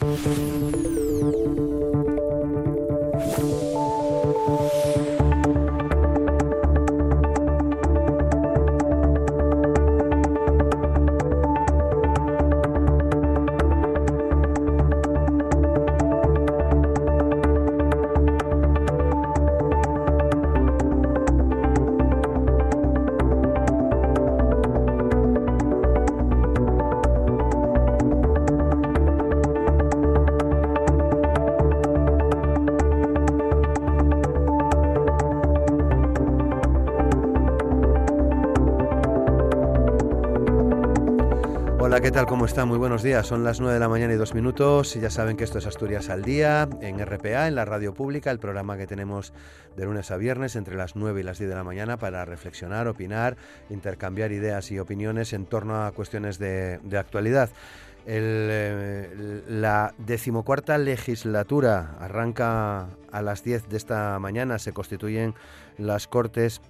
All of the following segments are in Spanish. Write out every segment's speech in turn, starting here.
¿qué tal? ¿Cómo está? Muy buenos días. Son las 9 de la mañana y dos minutos. Ya saben que esto es Asturias al Día, en RPA, en la radio pública, el programa que tenemos de lunes a viernes entre las 9 y las 10 de la mañana para reflexionar, opinar, intercambiar ideas y opiniones en torno a cuestiones de, actualidad. Eh, la decimocuarta legislatura arranca a las 10 de esta mañana, se constituyen las Cortes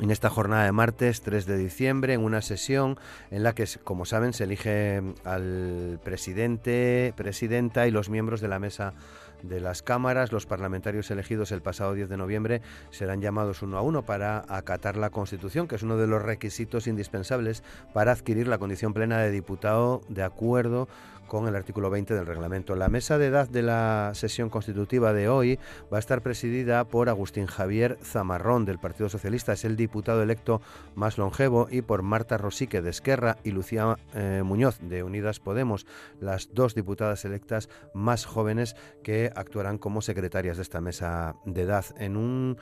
en esta jornada de martes 3 de diciembre, en una sesión en la que, como saben, se elige al presidente, presidenta y los miembros de la mesa de las cámaras. Los parlamentarios elegidos el pasado 10 de noviembre serán llamados uno a uno para acatar la Constitución, que es uno de los requisitos indispensables para adquirir la condición plena de diputado de acuerdo con el artículo 20 del reglamento. La mesa de edad de la sesión constitutiva de hoy va a estar presidida por Agustín Javier Zamarrón del Partido Socialista, es el diputado electo más longevo, y por Marta Rosique de Esquerra y Lucía eh, Muñoz de Unidas Podemos, las dos diputadas electas más jóvenes que actuarán como secretarias de esta mesa de edad en un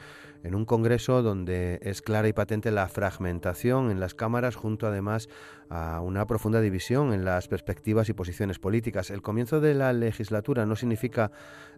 en un Congreso donde es clara y patente la fragmentación en las cámaras, junto además a una profunda división en las perspectivas y posiciones políticas. El comienzo de la legislatura no significa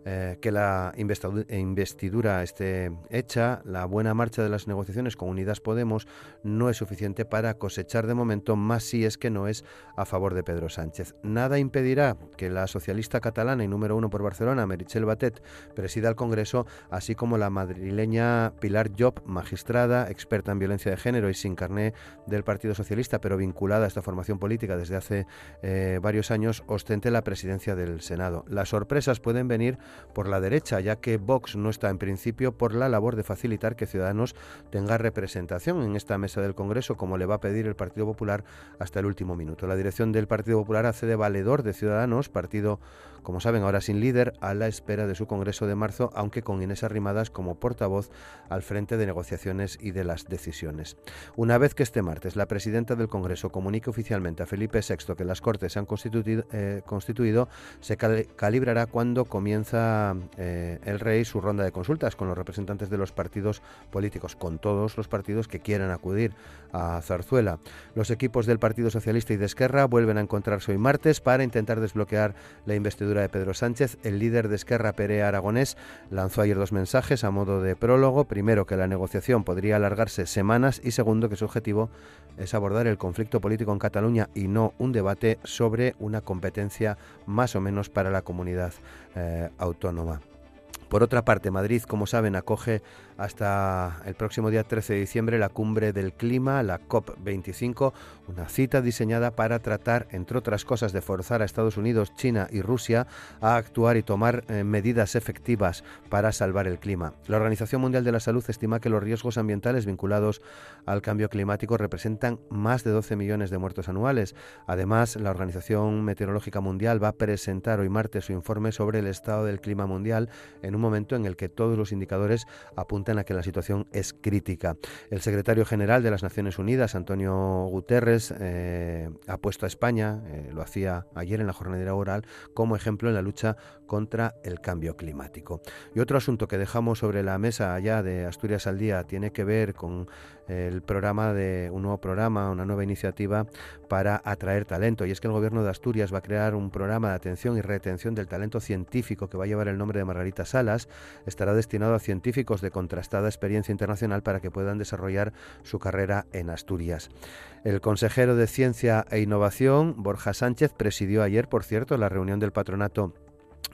eh, que la investidura esté hecha. La buena marcha de las negociaciones con Unidas Podemos no es suficiente para cosechar de momento, más si es que no es a favor de Pedro Sánchez. Nada impedirá que la socialista catalana y número uno por Barcelona, Meritxell Batet, presida el Congreso, así como la madrileña Pilar Job, magistrada, experta en violencia de género y sin carné del Partido Socialista, pero vinculada a esta formación política desde hace eh, varios años, ostente la presidencia del Senado. Las sorpresas pueden venir por la derecha, ya que Vox no está en principio por la labor de facilitar que Ciudadanos tenga representación en esta mesa del Congreso, como le va a pedir el Partido Popular hasta el último minuto. La dirección del Partido Popular hace de valedor de Ciudadanos, partido como saben, ahora sin líder, a la espera de su Congreso de marzo, aunque con Inés Arrimadas como portavoz al frente de negociaciones y de las decisiones. Una vez que este martes la presidenta del Congreso comunique oficialmente a Felipe VI que las Cortes se han constituido, eh, constituido se calibrará cuando comienza eh, el rey su ronda de consultas con los representantes de los partidos políticos, con todos los partidos que quieran acudir a Zarzuela. Los equipos del Partido Socialista y de Esquerra vuelven a encontrarse hoy martes para intentar desbloquear la investidura de Pedro Sánchez. El líder de Esquerra, Pere Aragonés, lanzó ayer dos mensajes a modo de prólogo. Primero, que la negociación podría alargarse semanas y segundo, que su objetivo es abordar el conflicto político en Cataluña y no un debate sobre una competencia más o menos para la comunidad eh, autónoma. Por otra parte, Madrid, como saben, acoge hasta el próximo día 13 de diciembre la cumbre del clima, la COP25, una cita diseñada para tratar, entre otras cosas, de forzar a Estados Unidos, China y Rusia a actuar y tomar eh, medidas efectivas para salvar el clima. La Organización Mundial de la Salud estima que los riesgos ambientales vinculados al cambio climático representan más de 12 millones de muertos anuales. Además, la Organización Meteorológica Mundial va a presentar hoy martes su informe sobre el estado del clima mundial en un momento en el que todos los indicadores apuntan en la que la situación es crítica. El secretario general de las Naciones Unidas, Antonio Guterres, eh, ha puesto a España, eh, lo hacía ayer en la jornada oral, como ejemplo en la lucha contra el cambio climático. Y otro asunto que dejamos sobre la mesa allá de Asturias al Día tiene que ver con el programa de un nuevo programa, una nueva iniciativa para atraer talento. Y es que el gobierno de Asturias va a crear un programa de atención y retención del talento científico que va a llevar el nombre de Margarita Salas. Estará destinado a científicos de contrastada experiencia internacional para que puedan desarrollar su carrera en Asturias. El consejero de Ciencia e Innovación, Borja Sánchez, presidió ayer, por cierto, la reunión del patronato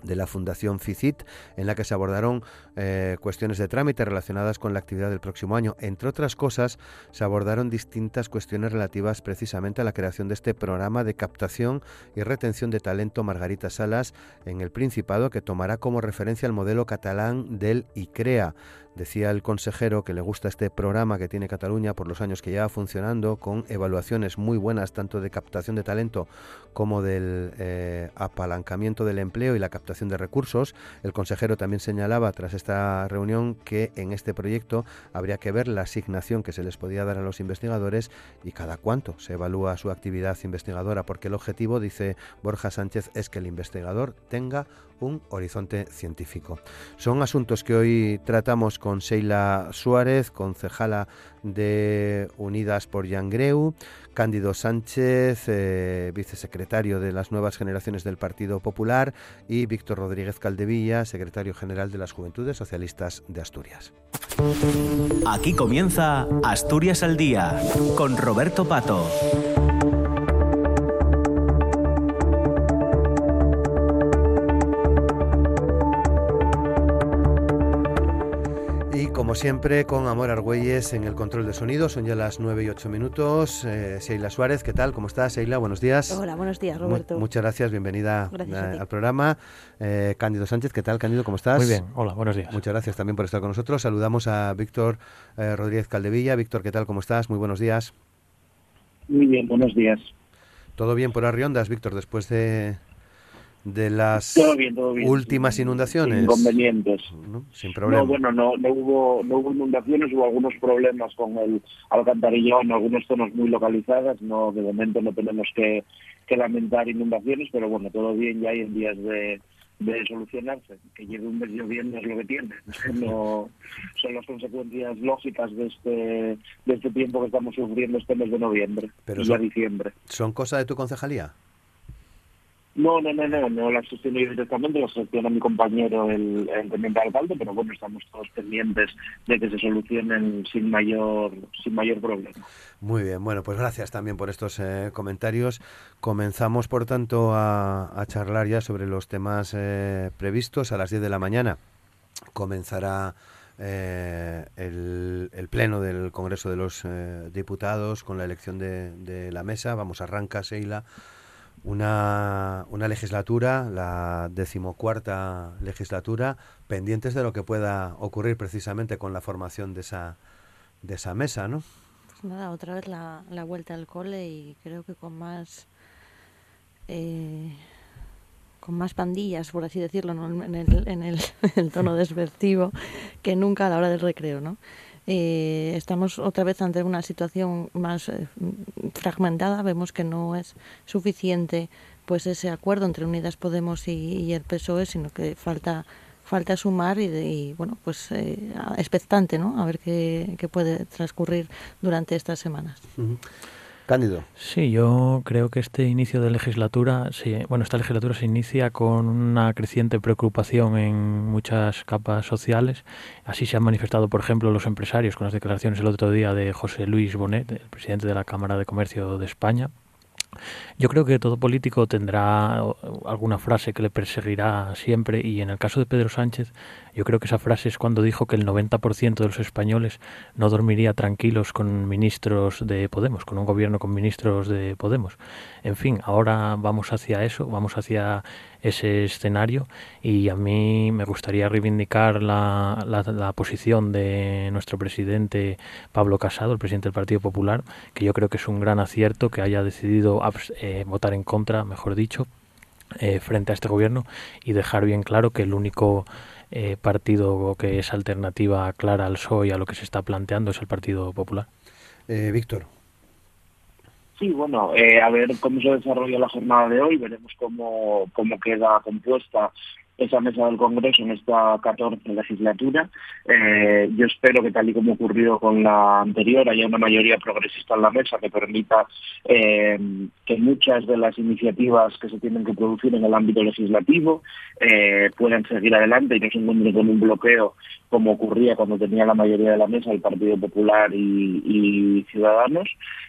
de la Fundación FICIT, en la que se abordaron eh, cuestiones de trámite relacionadas con la actividad del próximo año. Entre otras cosas, se abordaron distintas cuestiones relativas precisamente a la creación de este programa de captación y retención de talento Margarita Salas en el Principado, que tomará como referencia el modelo catalán del ICREA. Decía el consejero que le gusta este programa que tiene Cataluña por los años que lleva funcionando, con evaluaciones muy buenas tanto de captación de talento como del eh, apalancamiento del empleo y la captación de recursos. El consejero también señalaba tras esta reunión que en este proyecto habría que ver la asignación que se les podía dar a los investigadores y cada cuánto se evalúa su actividad investigadora, porque el objetivo, dice Borja Sánchez, es que el investigador tenga un horizonte científico. Son asuntos que hoy tratamos con Sheila Suárez, concejala de Unidas por Yangreu, Cándido Sánchez, eh, vicesecretario de las nuevas generaciones del Partido Popular, y Víctor Rodríguez Caldevilla, secretario general de las Juventudes Socialistas de Asturias. Aquí comienza Asturias al Día con Roberto Pato. Como siempre, con Amor Argüelles en el control de sonido. Son ya las 9 y 8 minutos. Eh, Seila Suárez, ¿qué tal? ¿Cómo estás, Seila? Buenos días. Hola, buenos días, Roberto. muchas gracias, bienvenida al programa. Eh, Cándido Sánchez, ¿qué tal, Cándido? ¿Cómo estás? Muy bien, hola, buenos días. Muchas gracias también por estar con nosotros. Saludamos a Víctor eh, Rodríguez Caldevilla. Víctor, ¿qué tal? ¿Cómo estás? Muy buenos días. Muy bien, buenos días. ¿Todo bien por Arriondas, Víctor, después de, de las últimas inundaciones. Inconvenientes. ¿No? Sin problema. No, bueno, no, no, hubo, no hubo inundaciones, hubo algunos problemas con el alcantarillado en algunas zonas muy localizadas. No, de momento no tenemos que, que lamentar inundaciones, pero bueno, todo bien ya hay en días de, de solucionarse. Que lleve un mes lloviendo es lo que tiene. No, son las consecuencias lógicas de este, de este tiempo que estamos sufriendo este mes de noviembre pero y diciembre. ¿Son cosas de tu concejalía? No, no, no, no, no la gestiono yo directamente, la gestiona mi compañero, el, el teniente alcalde, pero bueno, estamos todos pendientes de que se solucionen sin mayor, sin mayor problema. Muy bien, bueno, pues gracias también por estos eh, comentarios. Comenzamos, por tanto, a, charlar ya sobre los temas eh, previstos a las 10 de la mañana. Comenzará eh, el, pleno del Congreso de los Diputados con la elección de, de la mesa. Vamos, arranca, Seila una, una legislatura, la decimocuarta legislatura, pendientes de lo que pueda ocurrir precisamente con la formación de esa, de esa mesa, ¿no? Pues nada, otra vez la, la vuelta al cole y creo que con más... Eh, con más pandillas, por así decirlo, en, el, en el, tono desvertivo, que nunca a la hora del recreo, ¿no? Eh, estamos otra vez ante una situación más eh, fragmentada. Vemos que no es suficiente pues ese acuerdo entre Unidas Podemos y, el PSOE, sino que falta falta sumar y, bueno pues eh, expectante, ¿no? A ver qué, qué, puede transcurrir durante estas semanas. Cándido. Sí, yo creo que este inicio de legislatura, sí, bueno, esta legislatura se inicia con una creciente preocupación en muchas capas sociales. Así se han manifestado, por ejemplo, los empresarios con las declaraciones el otro día de José Luis Bonet, el presidente de la Cámara de Comercio de España, yo creo que todo político tendrá alguna frase que le perseguirá siempre y en el caso de Pedro Sánchez yo creo que esa frase es cuando dijo que el 90% de los españoles no dormiría tranquilos con ministros de Podemos, con un gobierno con ministros de Podemos. En fin, ahora vamos hacia eso, vamos hacia ese escenario y a mí me gustaría reivindicar la, la, posición de nuestro presidente Pablo Casado, el presidente del Partido Popular, que yo creo que es un gran acierto que haya decidido eh, votar en contra, mejor dicho, eh, frente a este gobierno y dejar bien claro que el único eh, partido que es alternativa clara al PSOE a lo que se está planteando es el Partido Popular. Eh, Víctor. Sí, bueno, eh, a ver cómo se desarrolla la jornada de hoy, veremos cómo, cómo queda compuesta esa mesa del Congreso en esta 14 legislatura. Eh, yo espero que tal y como ocurrió con la anterior haya una mayoría progresista en la mesa que permita eh, que muchas de las iniciativas que se tienen que producir en el ámbito legislativo eh, puedan seguir adelante y no se encuentren con un bloqueo como ocurría cuando tenía la mayoría de la mesa el Partido Popular y, Ciudadanos.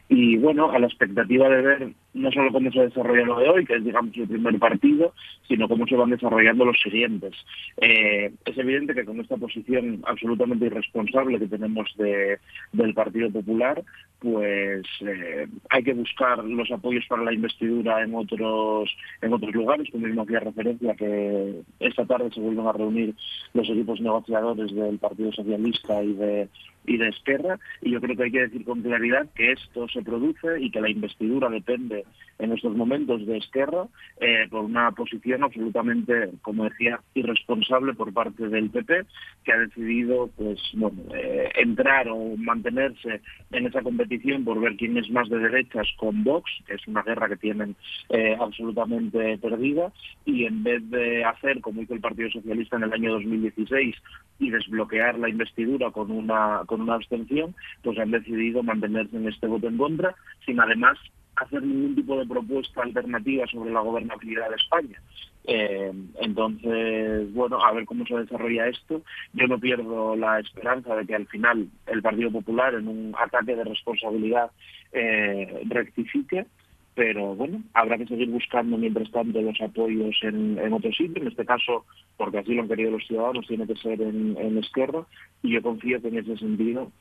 Y bueno, a la expectativa de ver no solo cómo se desarrolla lo de hoy, que es digamos el primer partido, sino cómo se van desarrollando los siguientes. Eh, es evidente que con esta posición absolutamente irresponsable que tenemos de, del Partido Popular, pues eh, hay que buscar los apoyos para la investidura en otros en otros lugares, como mismo hacía referencia que esta tarde se vuelven a reunir los equipos negociadores del Partido Socialista y de y de Esquerra, y yo creo que hay que decir con claridad que esto se produce y que la investidura depende en estos momentos de Esquerra eh, por una posición absolutamente, como decía, irresponsable por parte del PP, que ha decidido pues bueno, eh, entrar o mantenerse en esa competición por ver quién es más de derechas con Vox, que es una guerra que tienen eh, absolutamente perdida, y en vez de hacer como hizo el Partido Socialista en el año 2016 y desbloquear la investidura con una una abstención, pues han decidido mantenerse en este voto en contra, sin además hacer ningún tipo de propuesta alternativa sobre la gobernabilidad de España. Eh, entonces, bueno, a ver cómo se desarrolla esto. Yo no pierdo la esperanza de que al final el Partido Popular, en un ataque de responsabilidad, eh, rectifique pero bueno, habrá que seguir buscando mientras tanto los apoyos en, en otro sitio, en este caso, porque así lo han querido los ciudadanos, tiene que ser en, en izquierda, y yo confío que en ese sentido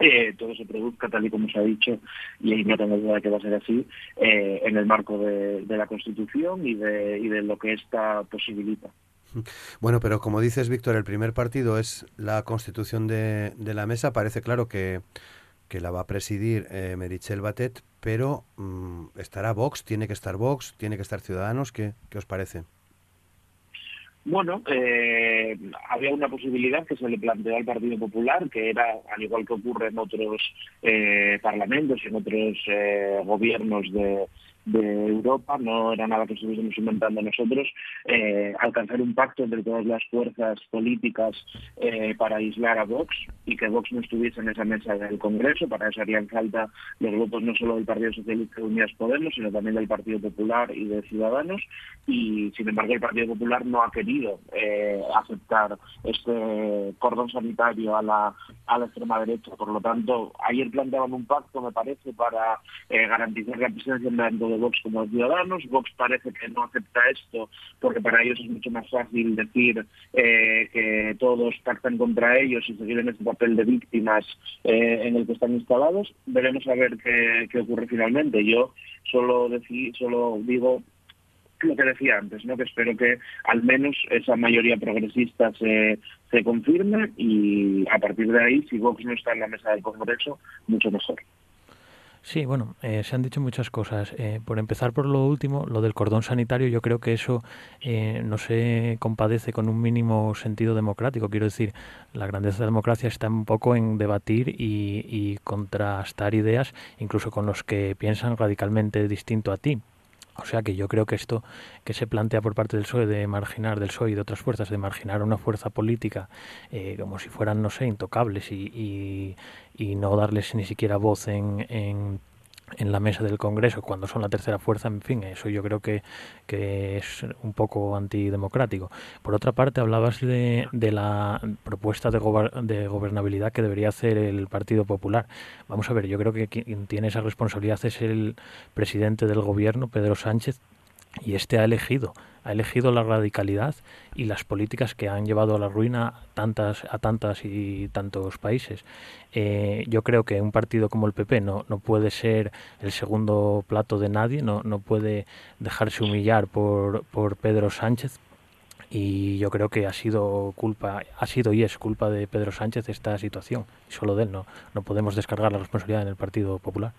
eh, todo se produzca tal y como se ha dicho, y no tengo duda de que va a ser así, eh, en el marco de, la Constitución y de, y de lo que esta posibilita. Bueno, pero como dices, Víctor, el primer partido es la constitución de, de la mesa. Parece claro que, que la va a presidir eh, Merichel Batet, pero mmm, estará Vox, tiene que estar Vox, tiene que estar Ciudadanos. ¿Qué, qué os parece? Bueno, eh, había una posibilidad que se le planteó al Partido Popular, que era, al igual que ocurre en otros eh, parlamentos y en otros eh, gobiernos de, de Europa, no era nada que estuviésemos inventando nosotros, eh, alcanzar un pacto entre todas las fuerzas políticas eh, para aislar a Vox y que Vox no estuviese en esa mesa del Congreso, para eso harían falta los votos no solo del Partido Socialista de Unidas Podemos, sino también del Partido Popular y de Ciudadanos, y sin embargo el Partido Popular no ha querido eh, aceptar este cordón sanitario a la, a la extrema derecha, por lo tanto, ayer planteaban un pacto, me parece, para eh, garantizar la presencia en Vox como Ciudadanos. Vox parece que no acepta esto porque para ellos es mucho más fácil decir eh, que todos pactan contra ellos y seguir en ese papel de víctimas eh, en el que están instalados. Veremos a ver qué, qué ocurre finalmente. Yo solo, decí, solo digo lo que decía antes, ¿no? que espero que al menos esa mayoría progresista se, se confirme y a partir de ahí, si Vox no está en la mesa del Congreso, mucho mejor. Sí, bueno, eh, se han dicho muchas cosas. Eh, por empezar por lo último, lo del cordón sanitario, yo creo que eso eh, no se compadece con un mínimo sentido democrático. Quiero decir, la grandeza de la democracia está un poco en debatir y, y contrastar ideas, incluso con los que piensan radicalmente distinto a ti. O sea que yo creo que esto que se plantea por parte del PSOE de marginar del PSOE y de otras fuerzas, de marginar una fuerza política eh, como si fueran, no sé, intocables y, y, y no darles ni siquiera voz en, en en la mesa del Congreso cuando son la tercera fuerza, en fin, eso yo creo que, que es un poco antidemocrático. Por otra parte, hablabas de, de la propuesta de, gober de, gobernabilidad que debería hacer el Partido Popular. Vamos a ver, yo creo que quien tiene esa responsabilidad es el presidente del gobierno, Pedro Sánchez, y este ha elegido ha elegido la radicalidad y las políticas que han llevado a la ruina tantas a tantas y tantos países. Eh, yo creo que un partido como el PP no, no puede ser el segundo plato de nadie no, no puede dejarse humillar por, por Pedro Sánchez. Y yo creo que ha sido culpa ha sido y es culpa de Pedro Sánchez esta situación. Y solo de él no no podemos descargar la responsabilidad en el Partido Popular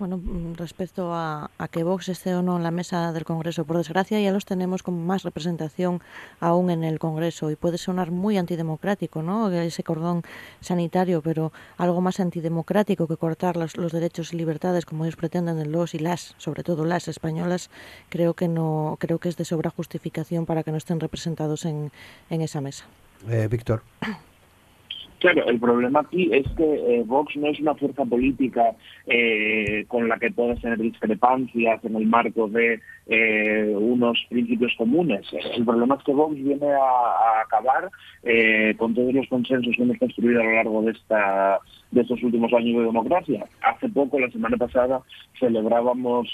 bueno, mm, respecto a, a, que Vox esté o no en la mesa del Congreso, por desgracia ya los tenemos con más representación aún en el Congreso y puede sonar muy antidemocrático, ¿no? Ese cordón sanitario, pero algo más antidemocrático que cortar los, los derechos y libertades como ellos pretenden de los y las, sobre todo las españolas, creo que no, creo que es de sobra justificación para que no estén representados en, en esa mesa. Eh, Víctor. Claro, el problema aquí es que eh, Vox no es una fuerza política eh, con la que puedas tener discrepancias en el marco de eh, unos principios comunes. El problema es que Vox viene a, a acabar eh, con todos los consensos que hemos construido a lo largo de esta de estos últimos años de democracia. Hace poco, la semana pasada, celebrábamos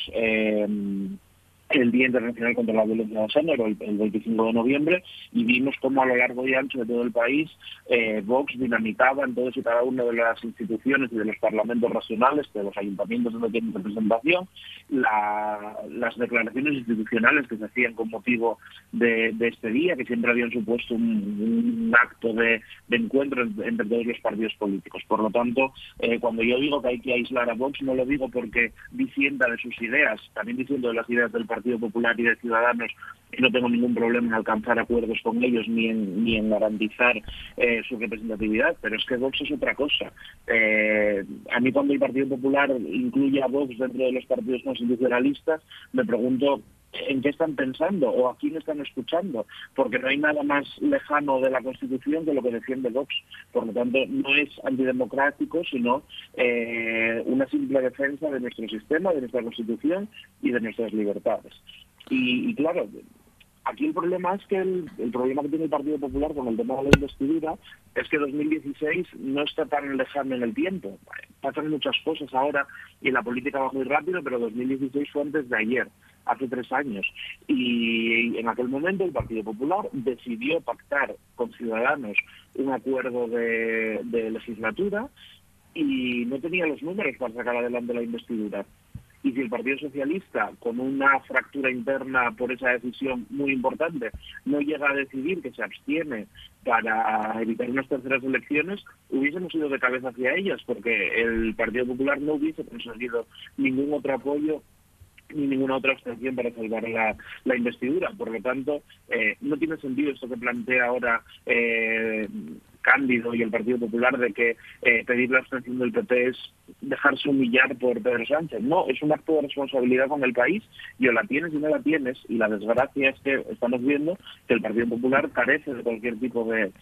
el Día Internacional contra la Violencia de Género, el, 25 de noviembre, y vimos cómo a lo largo y ancho de todo el país eh, Vox dinamitaba en todas y cada una de las instituciones y de los parlamentos regionales, de los ayuntamientos donde tienen representación, las declaraciones institucionales que se hacían con motivo de, este día, que siempre habían supuesto un, acto de, encuentro entre, todos los partidos políticos. Por lo tanto, eh, cuando yo digo que hay que aislar a Vox, no lo digo porque disienta de sus ideas, también diciendo de las ideas del Partido Popular y de Ciudadanos, y no tengo ningún problema en alcanzar acuerdos con ellos ni en, ni en garantizar eh, su representatividad, pero es que Vox es otra cosa. Eh, a mí cuando el Partido Popular incluye a Vox dentro de los partidos constitucionalistas, me pregunto en qué están pensando o a quién están escuchando, porque no hay nada más lejano de la Constitución que lo que defiende Vox. Por lo tanto, no es antidemocrático, sino eh, una simple defensa de nuestro sistema, de nuestra Constitución y de nuestras libertades. Y, claro, aquí el problema es que el, problema que tiene el Partido Popular con el tema de la investidura es que 2016 no está tan lejano en el tiempo. Pasan muchas cosas ahora y la política va muy rápido, pero 2016 fue antes de ayer hace tres años. Y en aquel momento el Partido Popular decidió pactar con Ciudadanos un acuerdo de, legislatura y no tenía los números para sacar adelante la investidura. Y si el Partido Socialista, con una fractura interna por esa decisión muy importante, no llega a decidir que se abstiene para evitar unas terceras elecciones, hubiésemos ido de cabeza hacia ellas, porque el Partido Popular no hubiese conseguido ningún otro apoyo ni ninguna otra abstención para salvar la, la investidura. Por lo tanto, eh, no tiene sentido esto que plantea ahora eh, Cándido y el Partido Popular de que eh, pedir la abstención del PP es dejarse humillar por Pedro Sánchez. No, es un acto de responsabilidad con el país y o la tienes y no la tienes. Y la desgracia es que estamos viendo que el Partido Popular carece de cualquier tipo de,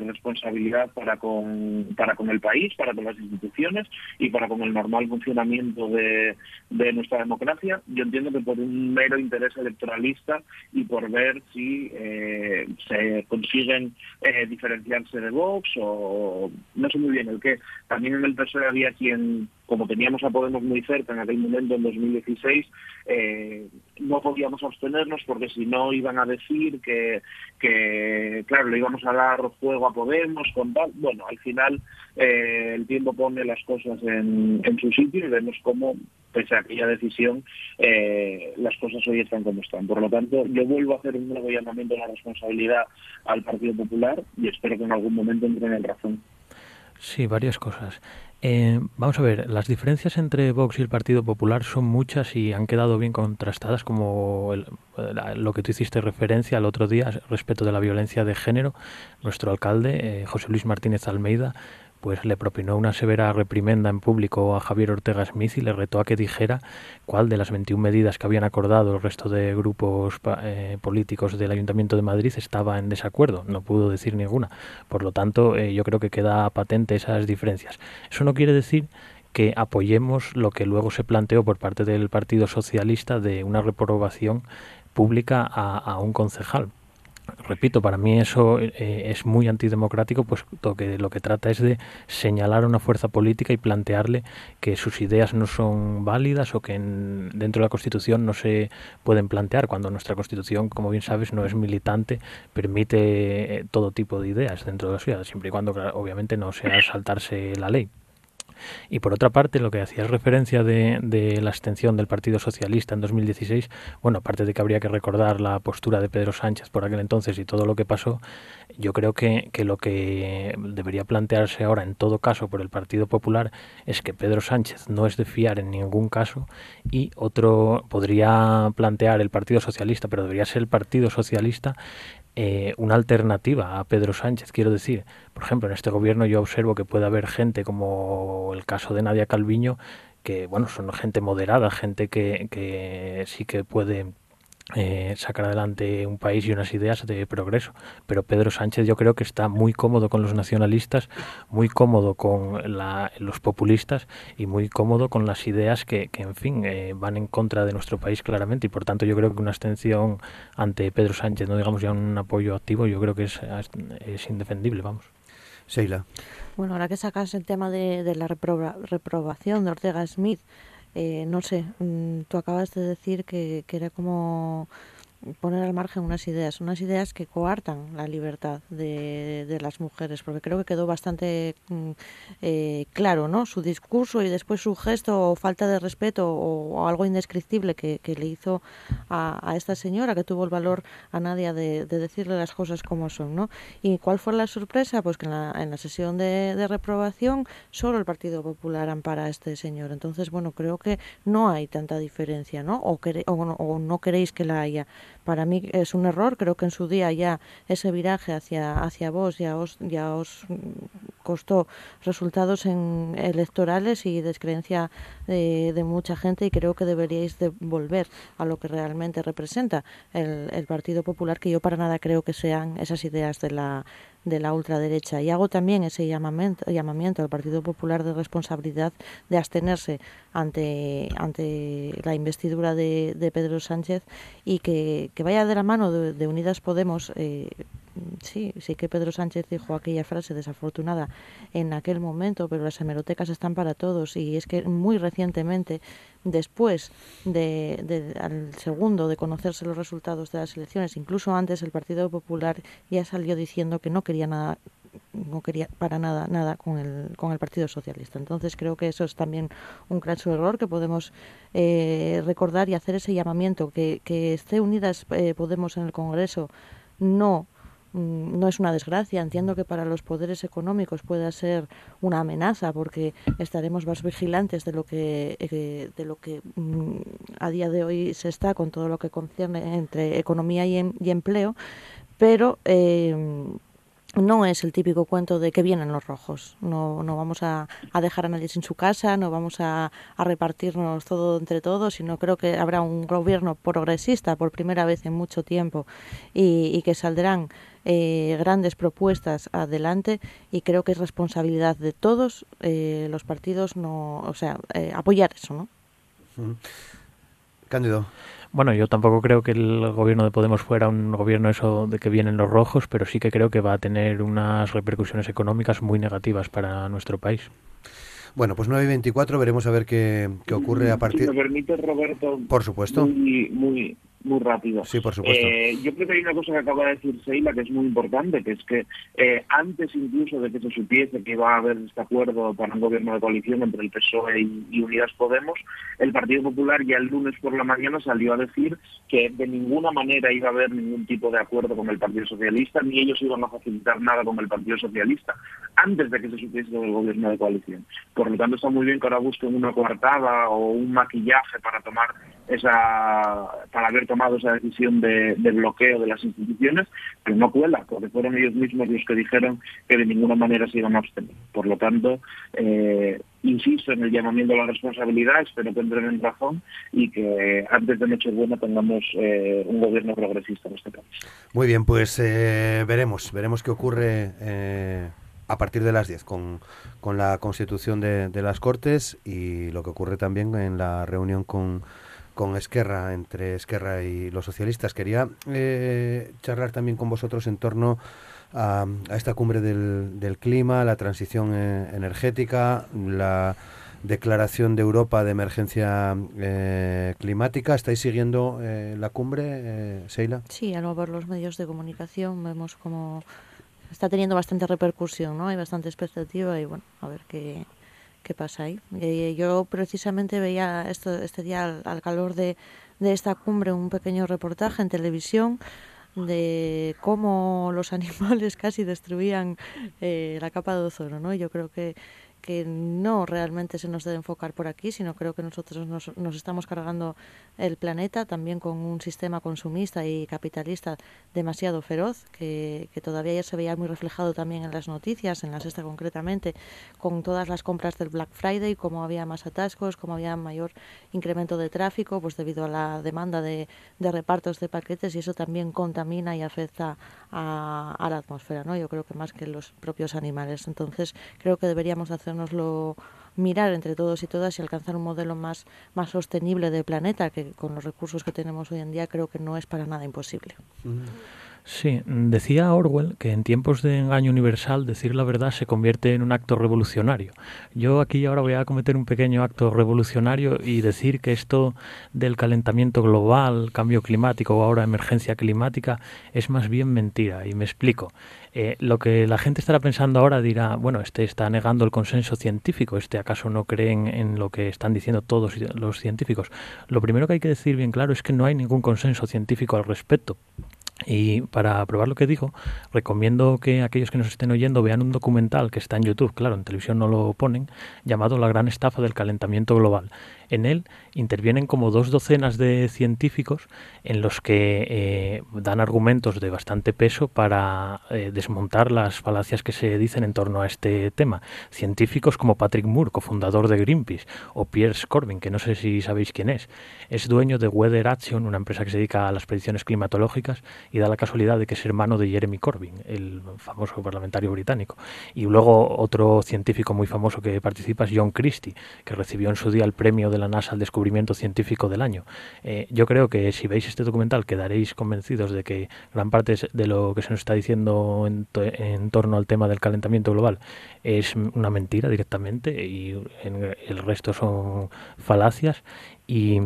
responsabilidad para con, para con el país, para con las instituciones y para con el normal funcionamiento de, nuestra democracia. Yo entiendo que por un mero interés electoralista y por ver si eh, se consiguen eh, diferenciarse de o no sé muy bien el qué. También en el PSOE había quien, como teníamos a Podemos muy cerca en aquel momento, en 2016, eh, no podíamos abstenernos porque si no iban a decir que, que, claro, le íbamos a dar juego a Podemos con tal. Bueno, al final eh, el tiempo pone las cosas en, en su sitio y vemos cómo pese a aquella decisión, eh, las cosas hoy están como están. Por lo tanto, yo vuelvo a hacer un nuevo llamamiento de la responsabilidad al Partido Popular y espero que en algún momento entren en razón. Sí, varias cosas. Eh, vamos a ver, las diferencias entre Vox y el Partido Popular son muchas y han quedado bien contrastadas, como lo que tú hiciste referencia el otro día respecto de la violencia de género. Nuestro alcalde, eh, José Luis Martínez Almeida, pues le propinó una severa reprimenda en público a Javier Ortega Smith y le retó a que dijera cuál de las 21 medidas que habían acordado el resto de grupos eh, políticos del Ayuntamiento de Madrid estaba en desacuerdo. No pudo decir ninguna. Por lo tanto, eh, yo creo que queda patente esas diferencias. Eso no quiere decir que apoyemos lo que luego se planteó por parte del Partido Socialista de una reprobación pública a un concejal repito, para mí eso eh, es muy antidemocrático, pues lo que, lo que trata es de señalar a una fuerza política y plantearle que sus ideas no son válidas o que dentro de la Constitución no se pueden plantear, cuando nuestra Constitución, como bien sabes, no es militante, permite eh, todo tipo de ideas dentro de la ciudad, siempre y cuando obviamente no sea saltarse la ley. Y por otra parte, lo que hacías referencia de, de, la abstención del Partido Socialista en 2016, bueno, aparte de que habría que recordar la postura de Pedro Sánchez por aquel entonces y todo lo que pasó, yo creo que, que lo que debería plantearse ahora en todo caso por el Partido Popular es que Pedro Sánchez no es de fiar en ningún caso y otro podría plantear el Partido Socialista, pero debería ser el Partido Socialista eh, una alternativa a Pedro Sánchez. Quiero decir, por ejemplo, en este gobierno yo observo que puede haber gente como el caso de Nadia Calviño, que bueno, son gente moderada, gente que, que sí que puede eh, sacar adelante un país y unas ideas de progreso. Pero Pedro Sánchez yo creo que está muy cómodo con los nacionalistas, muy cómodo con los populistas y muy cómodo con las ideas que, en fin, eh, van en contra de nuestro país claramente. Y por tanto yo creo que una abstención ante Pedro Sánchez, no digamos ya un apoyo activo, yo creo que es, es indefendible, vamos. Sheila. Bueno, ahora que sacas el tema de, la reprobación de Ortega Smith, eh, no sé, mm, tú acabas de decir que, que era como poner al margen unas ideas, unas ideas que coartan la libertad de, de las mujeres, porque creo que quedó bastante mm, eh, claro, ¿no? Su discurso y después su gesto o falta de respeto o, algo indescriptible que, que le hizo a, a, esta señora, que tuvo el valor a nadie de, de, decirle las cosas como son, ¿no? ¿Y cuál fue la sorpresa? Pues que en la, en la sesión de, de reprobación solo el Partido Popular ampara a este señor. Entonces, bueno, creo que no hay tanta diferencia, ¿no? O, o, o no queréis que la haya para mí es un error. Creo que en su día ya ese viraje hacia, hacia vos ya os, ya os costó resultados en electorales y descreencia de, de mucha gente y creo que deberíais de volver a lo que realmente representa el, el Partido Popular, que yo para nada creo que sean esas ideas de la de la ultraderecha. Y hago también ese llamamiento, llamamiento al Partido Popular de responsabilidad de abstenerse ante, ante la investidura de, de Pedro Sánchez y que, vaya de la mano de, de Unidas Podemos. Eh, sí, sí que Pedro Sánchez dijo aquella frase desafortunada en aquel momento, pero las hemerotecas están para todos y es que muy recientemente, después de, al segundo de conocerse los resultados de las elecciones, incluso antes el Partido Popular ya salió diciendo que no quería nada no quería para nada nada con el con el Partido Socialista. Entonces creo que eso es también un gran error que podemos eh, recordar y hacer ese llamamiento que, que esté unidas eh, Podemos en el Congreso no no es una desgracia. Entiendo que para los poderes económicos pueda ser una amenaza porque estaremos más vigilantes de lo que eh, de lo que mm, a día de hoy se está con todo lo que concierne entre economía y, y empleo, pero eh, no es el típico cuento de que vienen los rojos. No, no vamos a, dejar a nadie sin su casa, no vamos a, a, repartirnos todo entre todos, sino creo que habrá un gobierno progresista por primera vez en mucho tiempo y, y que saldrán eh, grandes propuestas adelante y creo que es responsabilidad de todos eh, los partidos no, o sea, eh, apoyar eso, ¿no? Cándido. Bueno, yo tampoco creo que el gobierno de Podemos fuera un gobierno eso de que vienen los rojos, pero sí que creo que va a tener unas repercusiones económicas muy negativas para nuestro país. Bueno, pues 9 y 24 veremos a ver qué, qué ocurre a partir... Si me permite, Roberto. Por supuesto. Muy, muy, muy rápido. Sí, por supuesto. Eh, yo creo que hay una cosa que acaba de decir Seila que es muy importante, que es que eh, antes incluso de que se supiese que iba a haber este acuerdo para un gobierno de coalición entre el PSOE y, y Unidas Podemos, el Partido Popular ya el lunes por la mañana salió a decir que de ninguna manera iba a haber ningún tipo de acuerdo con el Partido Socialista, ni ellos iban a facilitar nada con el Partido Socialista, antes de que se supiese del gobierno de coalición. Por lo tanto, está muy bien que ahora busquen una coartada o un maquillaje para tomar esa, para haber tomado esa decisión de, de, bloqueo de las instituciones, pero no cuela, porque fueron ellos mismos los que dijeron que de ninguna manera se iban a abstener. Por lo tanto, eh, insisto en el llamamiento a la responsabilidad, espero que entren en razón y que antes de Nochebuena tengamos eh, un gobierno progresista en este país. Muy bien, pues eh, veremos, veremos qué ocurre eh, a partir de las 10 con, con la constitución de, de las Cortes y lo que ocurre también en la reunión con con Esquerra, entre Esquerra y los socialistas. Quería eh, charlar también con vosotros en torno a, a esta cumbre del, del, clima, la transición eh, energética, la declaración de Europa de emergencia eh, climática. ¿Estáis siguiendo eh, la cumbre, eh, Seila? Sí, al ver los medios de comunicación vemos como está teniendo bastante repercusión, ¿no? Hay bastante expectativa y bueno, a ver qué qué pasa ahí. Eh, yo precisamente veía esto, este día al, al calor de, de, esta cumbre un pequeño reportaje en televisión de cómo los animales casi destruían eh, la capa de ozono, ¿no? Yo creo que que no realmente se nos debe enfocar por aquí, sino creo que nosotros nos, nos, estamos cargando el planeta también con un sistema consumista y capitalista demasiado feroz, que, que todavía ya se veía muy reflejado también en las noticias, en la sexta concretamente, con todas las compras del Black Friday, como había más atascos, como había mayor incremento de tráfico, pues debido a la demanda de, de repartos de paquetes y eso también contamina y afecta a, a la atmósfera, ¿no? Yo creo que más que los propios animales. Entonces creo que deberíamos hacer hacernoslo mirar entre todos y todas y alcanzar un modelo más, más sostenible del planeta, que con los recursos que tenemos hoy en día creo que no es para nada imposible. Sí, decía Orwell que en tiempos de engaño universal decir la verdad se convierte en un acto revolucionario. Yo aquí ahora voy a cometer un pequeño acto revolucionario y decir que esto del calentamiento global, cambio climático o ahora emergencia climática es más bien mentira y me explico. Eh, lo que la gente estará pensando ahora dirá, bueno, este está negando el consenso científico, este acaso no creen en lo que están diciendo todos los científicos. Lo primero que hay que decir bien claro es que no hay ningún consenso científico al respecto. Y para probar lo que digo, recomiendo que aquellos que nos estén oyendo vean un documental que está en YouTube, claro, en televisión no lo ponen, llamado La gran estafa del calentamiento global. En él intervienen como dos docenas de científicos en los que eh, dan argumentos de bastante peso para eh, desmontar las falacias que se dicen en torno a este tema. Científicos como Patrick Moore, cofundador de Greenpeace, o Pierre Corbin, que no sé si sabéis quién es. Es dueño de Weather Action, una empresa que se dedica a las predicciones climatológicas, y da la casualidad de que es hermano de Jeremy Corbyn, el famoso parlamentario británico. Y luego otro científico muy famoso que participa es John Christie, que recibió en su día el premio de la NASA al descubrimiento científico del año. Eh, yo creo que si veis este documental quedaréis convencidos de que gran parte de lo que se nos está diciendo en, en torno al tema del calentamiento global es una mentira directamente y el resto son falacias y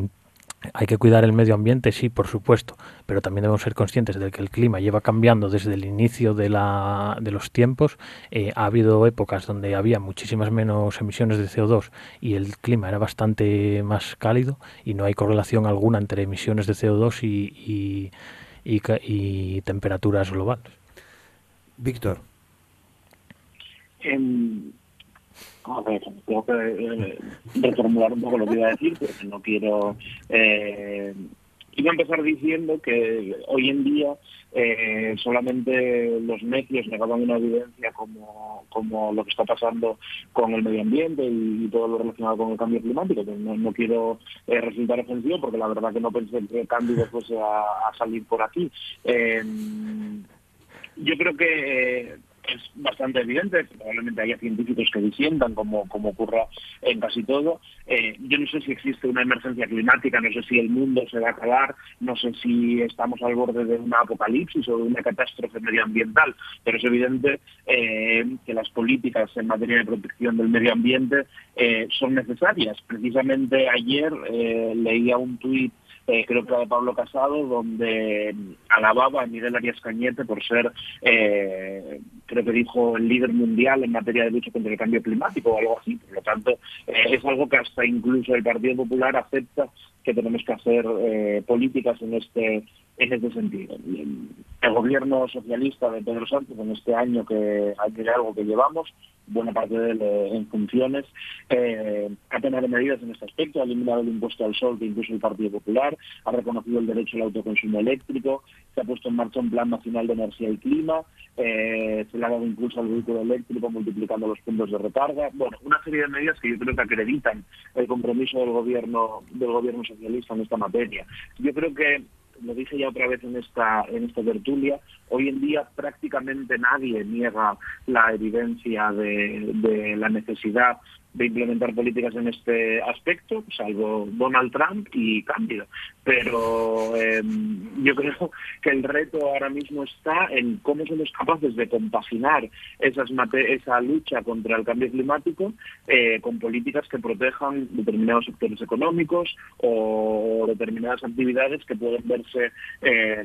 hay que cuidar el medio ambiente, sí, por supuesto, pero también debemos ser conscientes de que el clima lleva cambiando desde el inicio de, la, de los tiempos. Eh, ha habido épocas donde había muchísimas menos emisiones de CO2 y el clima era bastante más cálido y no hay correlación alguna entre emisiones de CO2 y, y, temperaturas globales. Víctor. A ver, tengo que eh, reformular un poco lo que iba a decir, porque no quiero... Eh, iba a empezar diciendo que hoy en día eh, solamente los medios negaban una evidencia como, como lo que está pasando con el medio ambiente y, todo lo relacionado con el cambio climático. No, quiero eh, resultar ofensivo porque la verdad que no pensé que cambio fuese a, a salir por aquí. yo creo que es bastante evidente, probablemente haya científicos que disientan, como, como ocurra en casi todo. Eh, yo no sé si existe una emergencia climática, no sé si el mundo se va a acabar, no sé si estamos al borde de una apocalipsis o de una catástrofe medioambiental, pero es evidente eh, que las políticas en materia de protección del medio ambiente eh, son necesarias. Precisamente ayer leía un tuit eh, creo que era de Pablo Casado, donde alababa a Miguel Arias Cañete por ser, eh, creo que dijo, el líder mundial en materia de lucha contra el cambio climático o algo así. Por lo tanto, eh, es algo que hasta incluso el Partido Popular acepta que tenemos que hacer políticas en este en este sentido. El gobierno socialista de Pedro Sánchez en este año que hay algo que llevamos, buena parte de él en funciones, eh, ha tomado medidas en este aspecto, ha eliminado el impuesto al sol que impuso el Partido Popular, ha reconocido el derecho al autoconsumo eléctrico, se ha puesto en marcha un plan nacional de energía y clima, eh, se le ha dado impulso al vehículo eléctrico multiplicando los puntos de recarga, bueno, una serie de medidas que yo creo que acreditan el compromiso del gobierno del gobierno socialista en esta materia. Yo creo que lo dije ya otra vez en esta, en esta tertulia, hoy en día prácticamente nadie niega la evidencia de, de la necesidad de implementar políticas en este aspecto, salvo Donald Trump y Cándido. Pero em, yo creo que el reto ahora mismo está en cómo somos capaces de compaginar esas esa lucha contra el cambio climático eh, con políticas que protejan determinados sectores económicos o determinadas actividades que pueden verse eh,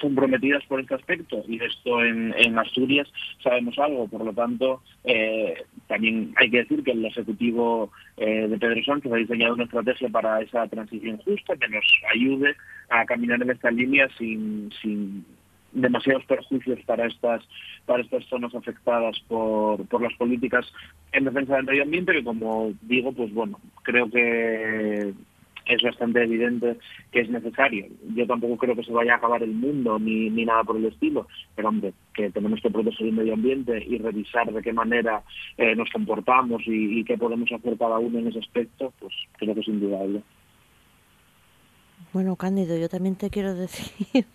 comprometidas por este aspecto. Y esto en, en Asturias sabemos algo, por lo tanto eh, también hay que decir que el Ejecutivo eh, de Pedro Sánchez ha diseñado una estrategia para esa transición justa que nos ayude a caminar en esta línea sin, sin demasiados perjuicios para estas para estas zonas afectadas por, por las políticas en defensa del medio ambiente que como digo pues bueno creo que es bastante evidente que es necesario. Yo tampoco creo que se vaya a acabar el mundo ni, ni nada por el estilo, pero hombre, que tenemos que proteger el medio ambiente y revisar de qué manera eh, nos comportamos y, qué podemos hacer cada uno en ese aspecto, pues creo que es indudable. Bueno, Cándido, yo también te quiero decir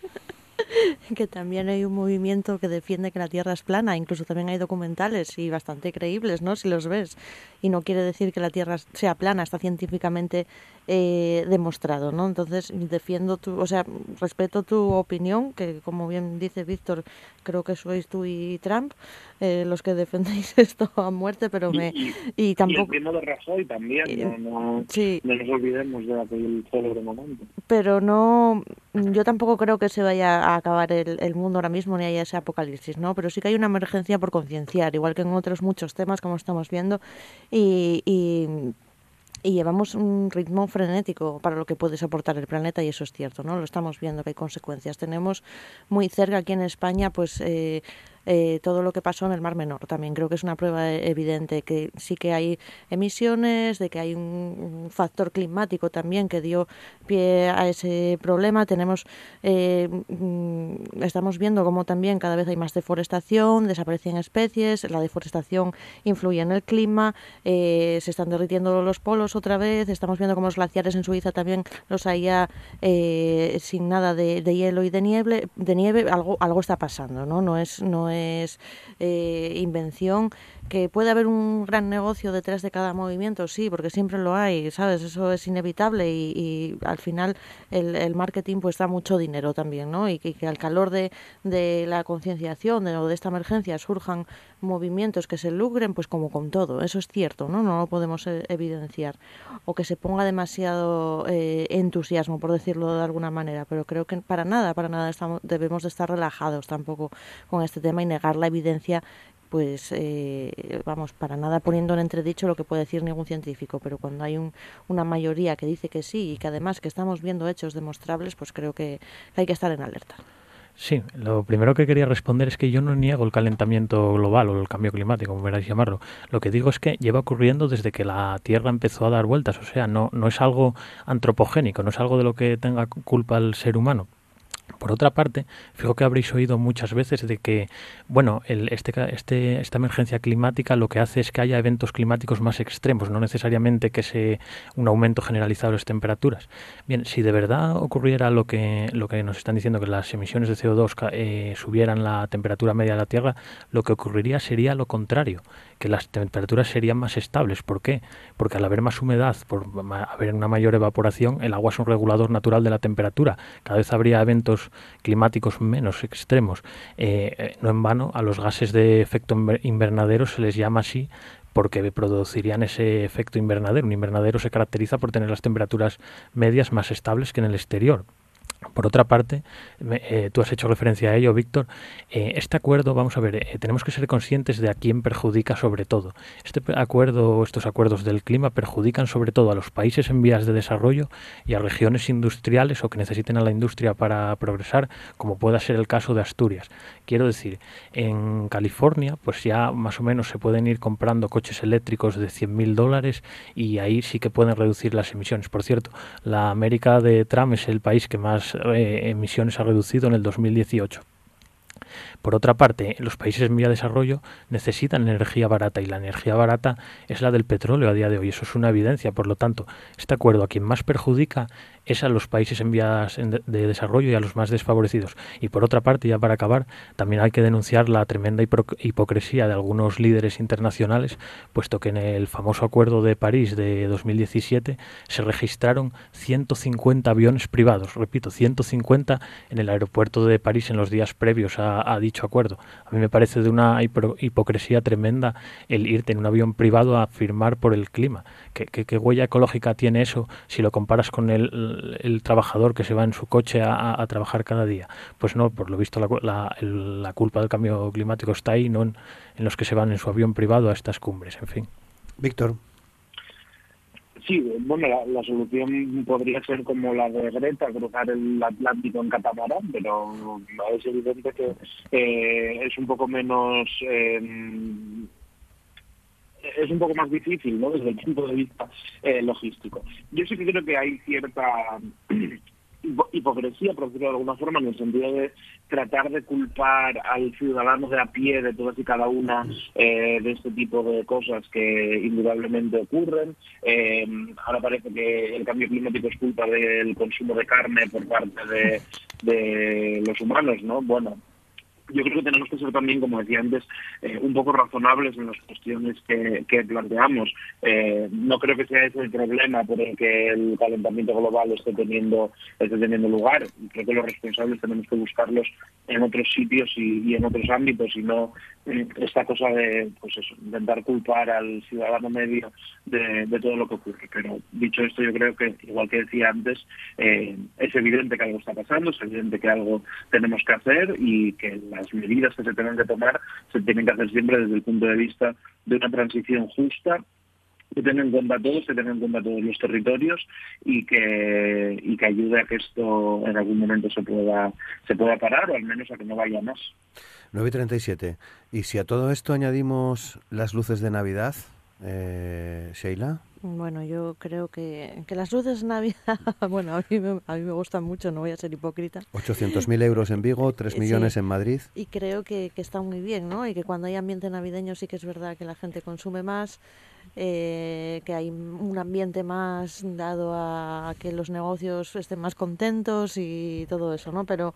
que también hay un movimiento que defiende que la Tierra es plana, incluso también hay documentales y bastante creíbles, ¿no? Si los ves. Y no quiere decir que la Tierra sea plana, está científicamente eh, demostrado, ¿no? Entonces defiendo tu, o sea, respeto tu opinión, que como bien dice Víctor, creo que sois tú y Trump eh, los que defendéis esto a muerte, pero me y, tampoco. Y el de Rajoy también, no, sí. no, nos olvidemos de aquel célebre momento. Pero no, yo tampoco creo que se vaya a acabar el, el mundo ahora mismo ni haya ese apocalipsis, ¿no? Pero sí que hay una emergencia por concienciar, igual que en otros muchos temas como estamos viendo y, y y llevamos un ritmo frenético para lo que puede soportar el planeta y eso es cierto, ¿no? Lo estamos viendo que hay consecuencias. Tenemos muy cerca aquí en España, pues eh, eh, todo lo que pasó en el Mar Menor. También creo que es una prueba evidente que sí que hay emisiones, de que hay un, factor climático también que dio pie a ese problema. Tenemos, eh, mm, estamos viendo como también cada vez hay más deforestación, desaparecen especies, la deforestación influye en el clima, eh, se están derritiendo los polos otra vez, estamos viendo como los glaciares en Suiza también los hay ya sin nada de, hielo y de nieve, de nieve algo, algo está pasando, ¿no? No es, no es eh, invención, que puede haber un gran negocio detrás de cada movimiento, sí, porque siempre lo hay, ¿sabes? Eso es inevitable y, al final el, marketing pues da mucho dinero también, ¿no? Y que, al calor de, de la concienciación de, de esta emergencia surjan movimientos que se logren, pues como con todo, eso es cierto, ¿no? No lo podemos eh, evidenciar. O que se ponga demasiado eh, entusiasmo, por decirlo de alguna manera, pero creo que para nada, para nada estamos, debemos de estar relajados tampoco con este tema y negar la evidencia pues eh, vamos, para nada poniendo en entredicho lo que puede decir ningún científico, pero cuando hay un, una mayoría que dice que sí y que además que estamos viendo hechos demostrables, pues creo que hay que estar en alerta. Sí, lo primero que quería responder es que yo no niego el calentamiento global o el cambio climático, como queráis llamarlo. Lo que digo es que lleva ocurriendo desde que la Tierra empezó a dar vueltas, o sea, no, no es algo antropogénico, no es algo de lo que tenga culpa el ser humano. Por otra parte, fijo que habréis oído muchas veces de que, bueno, el, este, este, esta emergencia climática lo que hace es que haya eventos climáticos más extremos, no necesariamente que sea un aumento generalizado de las temperaturas. Bien, si de verdad ocurriera lo que, lo que nos están diciendo, que las emisiones de CO2 eh, subieran la temperatura media de la Tierra, lo que ocurriría sería lo contrario, que las temperaturas serían más estables. ¿Por qué? Porque al haber más humedad, por haber una mayor evaporación, el agua es un regulador natural de la temperatura. Cada vez habría eventos climáticos menos extremos. Eh, eh, no en vano, a los gases de efecto invernadero se les llama así porque producirían ese efecto invernadero. Un invernadero se caracteriza por tener las temperaturas medias más estables que en el exterior. Por otra parte, eh, tú has hecho referencia a ello, Víctor. Eh, este acuerdo, vamos a ver, eh, tenemos que ser conscientes de a quién perjudica sobre todo. Este acuerdo, estos acuerdos del clima perjudican sobre todo a los países en vías de desarrollo y a regiones industriales o que necesiten a la industria para progresar, como pueda ser el caso de Asturias. Quiero decir, en California, pues ya más o menos se pueden ir comprando coches eléctricos de 100.000 dólares y ahí sí que pueden reducir las emisiones. Por cierto, la América de Trump es el país que más eh, emisiones ha reducido en el 2018. Por otra parte, los países en vía de desarrollo necesitan energía barata y la energía barata es la del petróleo a día de hoy. Eso es una evidencia. Por lo tanto, este acuerdo a quien más perjudica es a los países en vías de desarrollo y a los más desfavorecidos. Y por otra parte, ya para acabar, también hay que denunciar la tremenda hipocresía de algunos líderes internacionales, puesto que en el famoso Acuerdo de París de 2017 se registraron 150 aviones privados, repito, 150 en el aeropuerto de París en los días previos a, dicho acuerdo. A mí me parece de una hipocresía tremenda el irte en un avión privado a firmar por el clima. ¿Qué, qué huella ecológica tiene eso si lo comparas con el el, trabajador que se va en su coche a, trabajar cada día. Pues no, por lo visto la, la, culpa del cambio climático está ahí, no en, los que se van en su avión privado a estas cumbres, en fin. Víctor. Sí, bueno, la, solución podría ser como la de Greta, cruzar el Atlántico en catamarán, pero es evidente que eh, es un poco menos eh, es un poco más difícil, ¿no? Desde el punto de vista eh, logístico. Yo sí que creo que hay cierta hipocresía, por decirlo de alguna forma, en el sentido de tratar de culpar al ciudadano de a pie de todas y cada una eh, de este tipo de cosas que indudablemente ocurren. Eh, ahora parece que el cambio climático es culpa del consumo de carne por parte de, de los humanos, ¿no? Bueno, yo creo que tenemos que ser también, como decía antes, eh, un poco razonables en las cuestiones que, planteamos. Eh, no creo que sea ese el problema por el que el calentamiento global esté teniendo, esté teniendo lugar. Creo que los responsables tenemos que buscarlos en otros sitios y, en otros ámbitos y no esta cosa de pues eso, intentar culpar al ciudadano medio de, todo lo que ocurre. Pero dicho esto, yo creo que, igual que decía antes, eh, es evidente que algo está pasando, es evidente que algo tenemos que hacer y que las medidas que se tengan que tomar se tienen que hacer siempre desde el punto de vista de una transición justa que tenga en cuenta todos, que tenga en cuenta todos los territorios y que y que ayude a que esto en algún momento se pueda se pueda parar o al menos a que no vaya más. 9.37. Y si a todo esto añadimos las luces de Navidad, eh, Sheila. Bueno, yo creo que, que las luces de Navidad, bueno, a mí, me, a mí me gustan mucho, no voy a ser hipócrita. 800.000 euros en Vigo, 3 millones en Madrid. Y creo que, que, está muy bien, ¿no? Y que cuando hay ambiente navideño sí que es verdad que la gente consume más, eh, que hay un ambiente más dado a que los negocios estén más contentos y todo eso, ¿no? Pero,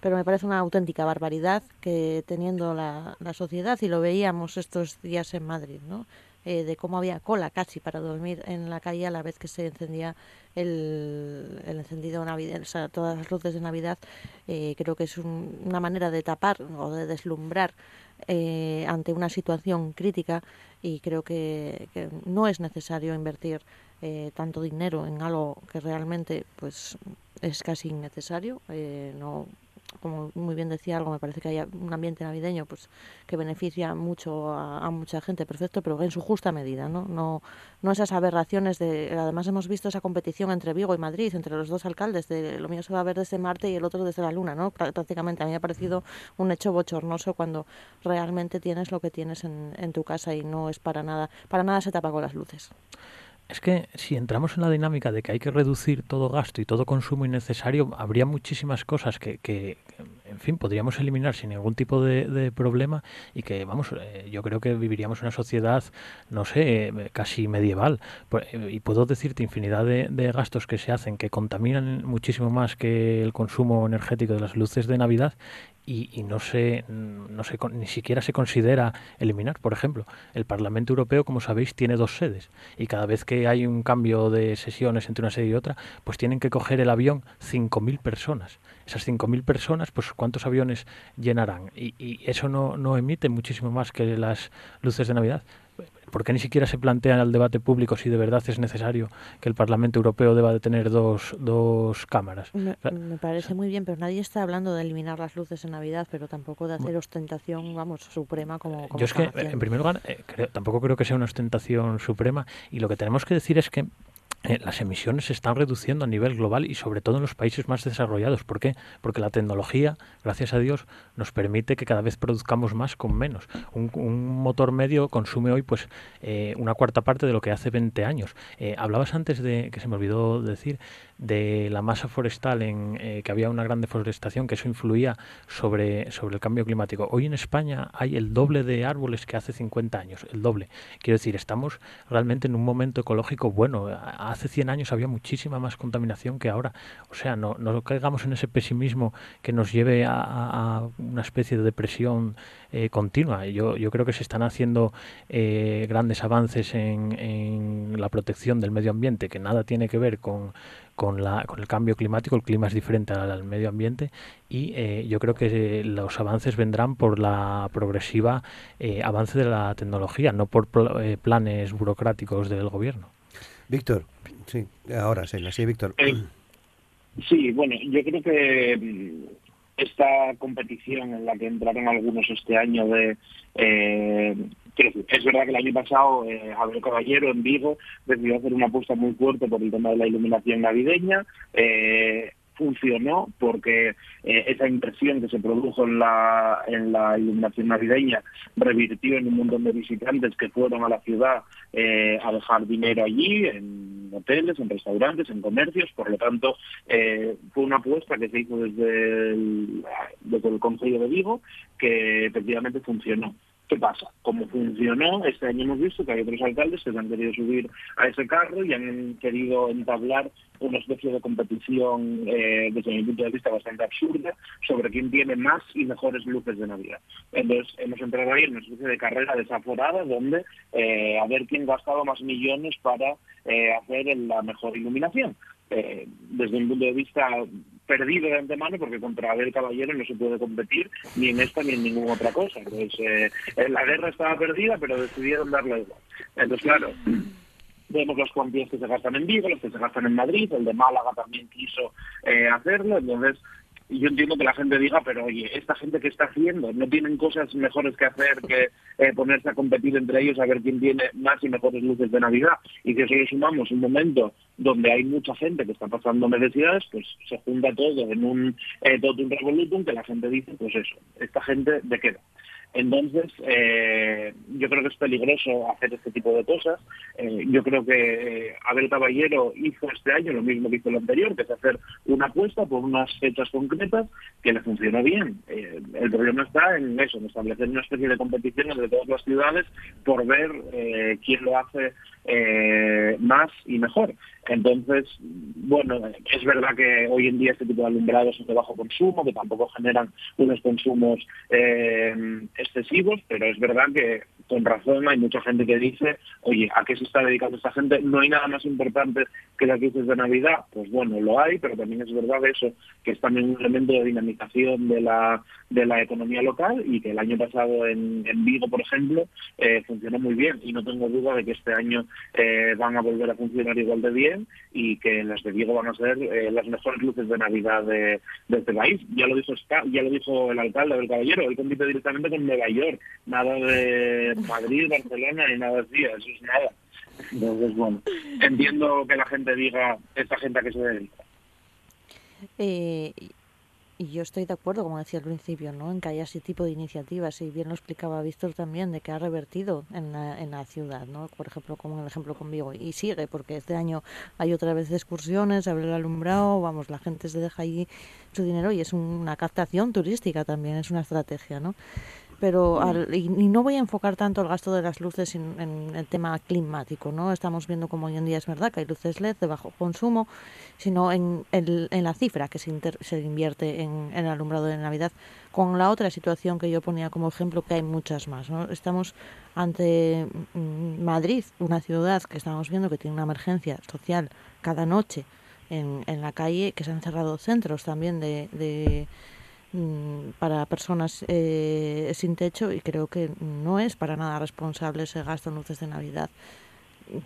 pero me parece una auténtica barbaridad que teniendo la, la sociedad, y lo veíamos estos días en Madrid, ¿no? Eh, de cómo había cola casi para dormir en la calle a la vez que se encendía el, el encendido navideño, o sea, todas las luces de Navidad, eh, creo que es una manera de tapar o de deslumbrar eh, ante una situación crítica y creo que, que no es necesario invertir tanto dinero en algo que realmente pues es casi innecesario no como muy bien decía algo, me parece que haya un ambiente navideño pues que beneficia mucho a, mucha gente, perfecto, pero en su justa medida, ¿no? No, no esas aberraciones de... Además hemos visto esa competición entre Vigo y Madrid, entre los dos alcaldes, de lo mío se va a ver desde Marte y el otro desde la Luna, ¿no? Prácticamente a mí me ha parecido un hecho bochornoso cuando realmente tienes lo que tienes en, en tu casa y no es para nada, para nada se tapa con las luces. Es que si entramos en la dinámica de que hay que reducir todo gasto y todo consumo innecesario, habría muchísimas cosas que, que en fin, podríamos eliminar sin ningún tipo de, problema y que, vamos, eh, yo creo que viviríamos una sociedad, no sé, eh, casi medieval. Eh, y puedo decirte infinidad de, de, gastos que se hacen que contaminan muchísimo más que el consumo energético de las luces de Navidad y, no se, no se, ni siquiera se considera eliminar. Por ejemplo, el Parlamento Europeo, como sabéis, tiene dos sedes y cada vez que hay un cambio de sesiones entre una sede y otra, pues tienen que coger el avión 5.000 personas. Esas 5.000 personas, pues ¿cuántos aviones llenarán? Y, y eso no, no emite muchísimo más que las luces de Navidad. ¿Por qué ni siquiera se plantea en el debate público si de verdad es necesario que el Parlamento Europeo deba de tener dos, dos cámaras? Me, parece muy bien, pero nadie está hablando de eliminar las luces en Navidad, pero tampoco de hacer ostentación, vamos, suprema como... Yo es que, en primer lugar, eh, tampoco creo que sea una ostentación suprema y lo que tenemos que decir es que eh, las emisiones se están reduciendo a nivel global y sobre todo en los países más desarrollados. ¿Por qué? Porque la tecnología, gracias a Dios, nos permite que cada vez produzcamos más con menos. Un, motor medio consume hoy pues eh, una cuarta parte de lo que hace 20 años. Eh, hablabas antes de, que se me olvidó decir, de la masa forestal, en que había una gran deforestación, que eso influía sobre, sobre el cambio climático. Hoy en España hay el doble de árboles que hace 50 años, el doble. Quiero decir, estamos realmente en un momento ecológico bueno hace 100 años había muchísima más contaminación que ahora. O sea, no, no caigamos en ese pesimismo que nos lleve a, una especie de depresión eh, continua. Yo, yo creo que se están haciendo eh, grandes avances en, en la protección del medio ambiente, que nada tiene que ver con, con, la, con el cambio climático, el clima es diferente al, medio ambiente y eh, yo creo que los avances vendrán por la progresiva avance de la tecnología, no por planes burocráticos del gobierno. Víctor, sí, ahora sí, sí, Víctor. Eh, sí, bueno, yo creo que mm, esta competición en la que entraron algunos este año de... Eh, es verdad que el año pasado eh, Caballero en Vigo decidió hacer una apuesta muy fuerte por el tema de la iluminación navideña. Eh, funcionó porque eh, esa impresión que se produjo en la, en la iluminación navideña revirtió en un montón de visitantes que fueron a la ciudad eh, a dejar dinero allí, en hoteles, en restaurantes, en comercios, por lo tanto eh, fue una apuesta que se hizo desde desde el Consejo de Vigo que efectivamente funcionó. ¿Qué pasa? Como funcionó, este año hemos visto que hay otros alcaldes que se han querido subir a ese carro y han querido entablar una especie de competición, eh, desde mi punto de vista, bastante absurda sobre quién tiene más y mejores luces de Navidad. Entonces, hemos entrado ahí en una especie de carrera desaforada donde eh, a ver quién ha gastado más millones para eh, hacer la mejor iluminación. Eh, desde mi punto de vista perdido de antemano porque contra Abel Caballero no se puede competir ni en esta ni en ninguna otra cosa. Entonces, eh, la guerra estaba perdida, pero decidieron darle igual. Entonces, claro, vemos las cuantías que se gastan en Vigo, las que se gastan en Madrid, el de Málaga también quiso eh, hacerlo, entonces y yo entiendo que la gente diga, pero oye, esta gente que está haciendo, no tienen cosas mejores que hacer que eh, ponerse a competir entre ellos a ver quién tiene más y mejores luces de Navidad. Y si le sumamos un momento donde hay mucha gente que está pasando necesidades, pues se junta todo en un eh, todo un revolutum que la gente dice, pues eso, esta gente de qué entonces, eh, yo creo que es peligroso hacer este tipo de cosas. Eh, yo creo que eh, Abel Caballero hizo este año lo mismo que hizo el anterior, que es hacer una apuesta por unas fechas concretas que le funcionó bien. el problema está en eso, en establecer una especie de competición entre todas las ciudades por ver quién lo hace más y mejor. Entonces, bueno, es verdad que hoy en día este tipo de alumbrados son de bajo consumo, que tampoco generan unos consumos eh, excesivos, pero es verdad que con razón hay mucha gente que dice, oye, ¿a qué se está dedicando esta gente? No hay nada más importante que las luces de Navidad. Pues bueno, lo hay, pero también es verdad eso, que es también un elemento de dinamización de la, de la economía local y que el año pasado en, Vigo, por ejemplo, eh, funcionó muy bien y no tengo duda de que este año eh, van a volver a funcionar igual de bien y que las de Vigo van a ser eh, las mejores luces de Navidad de, este país. Ya lo dijo ya lo dijo el alcalde del Caballero, él compite directamente con Nueva York, nada de Madrid, Barcelona y nada así, eso es nada. Entonces, bueno, entiendo que la gente diga, esta gente a qué se dedica. Eh, y yo estoy de acuerdo, como decía al principio, ¿no? en que haya ese tipo de iniciativas, y bien lo explicaba Víctor también, de que ha revertido en la, en la ciudad, ¿no? por ejemplo, como el ejemplo con Vigo, y sigue, porque este año hay otra vez excursiones, abre el alumbrado, vamos, la gente se deja ahí su dinero y es una captación turística también, es una estrategia, ¿no? Pero y, no voy a enfocar tanto el gasto de las luces en, el tema climático, ¿no? Estamos viendo como hoy en día es verdad que hay luces LED de bajo consumo, sino en, en la cifra que se, se invierte en, el alumbrado de Navidad, con la otra situación que yo ponía como ejemplo, que hay muchas más, ¿no? Estamos ante mm, Madrid, una ciudad que estamos viendo que tiene una emergencia social cada noche en, en la calle, que se han cerrado centros también de Mm, para personas eh, sin techo y creo que no es para nada responsable ese gasto en luces de Navidad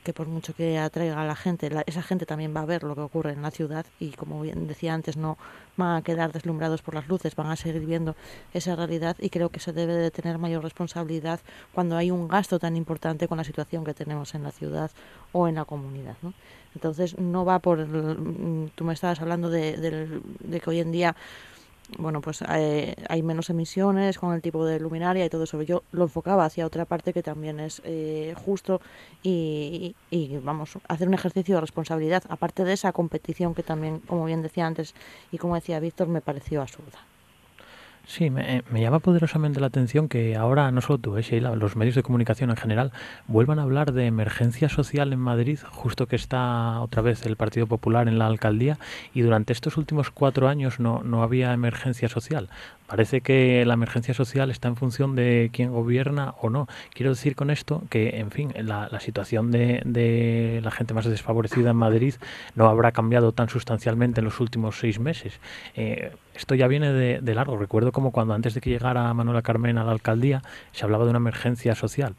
que por mucho que atraiga a la gente, esa gente también va a ver lo que ocurre en la ciudad y como bien decía antes, no van a quedar deslumbrados por las luces, van a seguir viendo esa realidad y creo que se debe de tener mayor responsabilidad cuando hay un gasto tan importante con la situación que tenemos en la ciudad o en la comunidad. Entonces no va por, mm, tú me estabas hablando de, de que hoy en día bueno, pues eh, hay menos emisiones con el tipo de luminaria y todo eso. Yo lo enfocaba hacia otra parte que también es eh, justo y, y, vamos, hacer un ejercicio de responsabilidad, aparte de esa competición que también, como bien decía antes y como decía Víctor, me pareció absurda. Sí, me, me, llama poderosamente la atención que ahora no solo tú, eh, los medios de comunicación en general vuelvan a hablar de emergencia social en Madrid, justo que está otra vez el Partido Popular en la alcaldía y durante estos últimos cuatro años no, no había emergencia social. Parece que la emergencia social está en función de quién gobierna o no. Quiero decir con esto que, en fin, la, la situación de, de, la gente más desfavorecida en Madrid no habrá cambiado tan sustancialmente en los últimos seis meses. Eh, esto ya viene de, de largo. Recuerdo como cuando antes de que llegara Manuela Carmen a la alcaldía se hablaba de una emergencia social.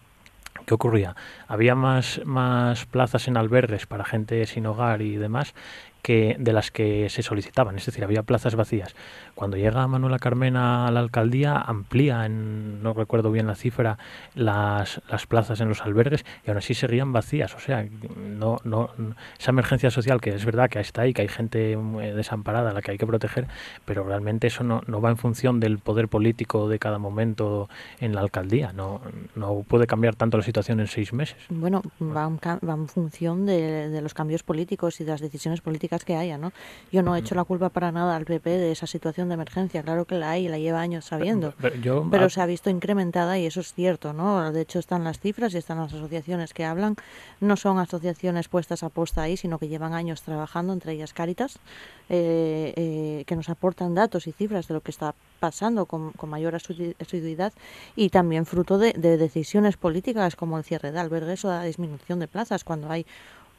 ¿Qué ocurría? Había más, más plazas en albergues para gente sin hogar y demás que de las que se solicitaban, es decir, había plazas vacías. Cuando llega Manuela Carmena a la alcaldía, amplía, en, no recuerdo bien la cifra, las, las plazas en los albergues y aún así seguían vacías. O sea, no, no, esa emergencia social que es verdad que está ahí, que hay gente desamparada a la que hay que proteger, pero realmente eso no, no va en función del poder político de cada momento en la alcaldía. No, no puede cambiar tanto la situación en seis meses. Bueno, va en, va en función de, de los cambios políticos y de las decisiones políticas que haya, ¿no? Yo no he hecho la culpa para nada al PP de esa situación de emergencia, claro que la hay, la lleva años sabiendo, pero, se ha visto incrementada y eso es cierto, ¿no? De hecho están las cifras y están las asociaciones que hablan, no son asociaciones puestas a posta ahí, sino que llevan años trabajando, entre ellas Cáritas, eh, eh, que nos aportan datos y cifras de lo que está pasando con, con mayor asiduidad y también fruto de, de decisiones políticas como el cierre de albergues o la disminución de plazas cuando hay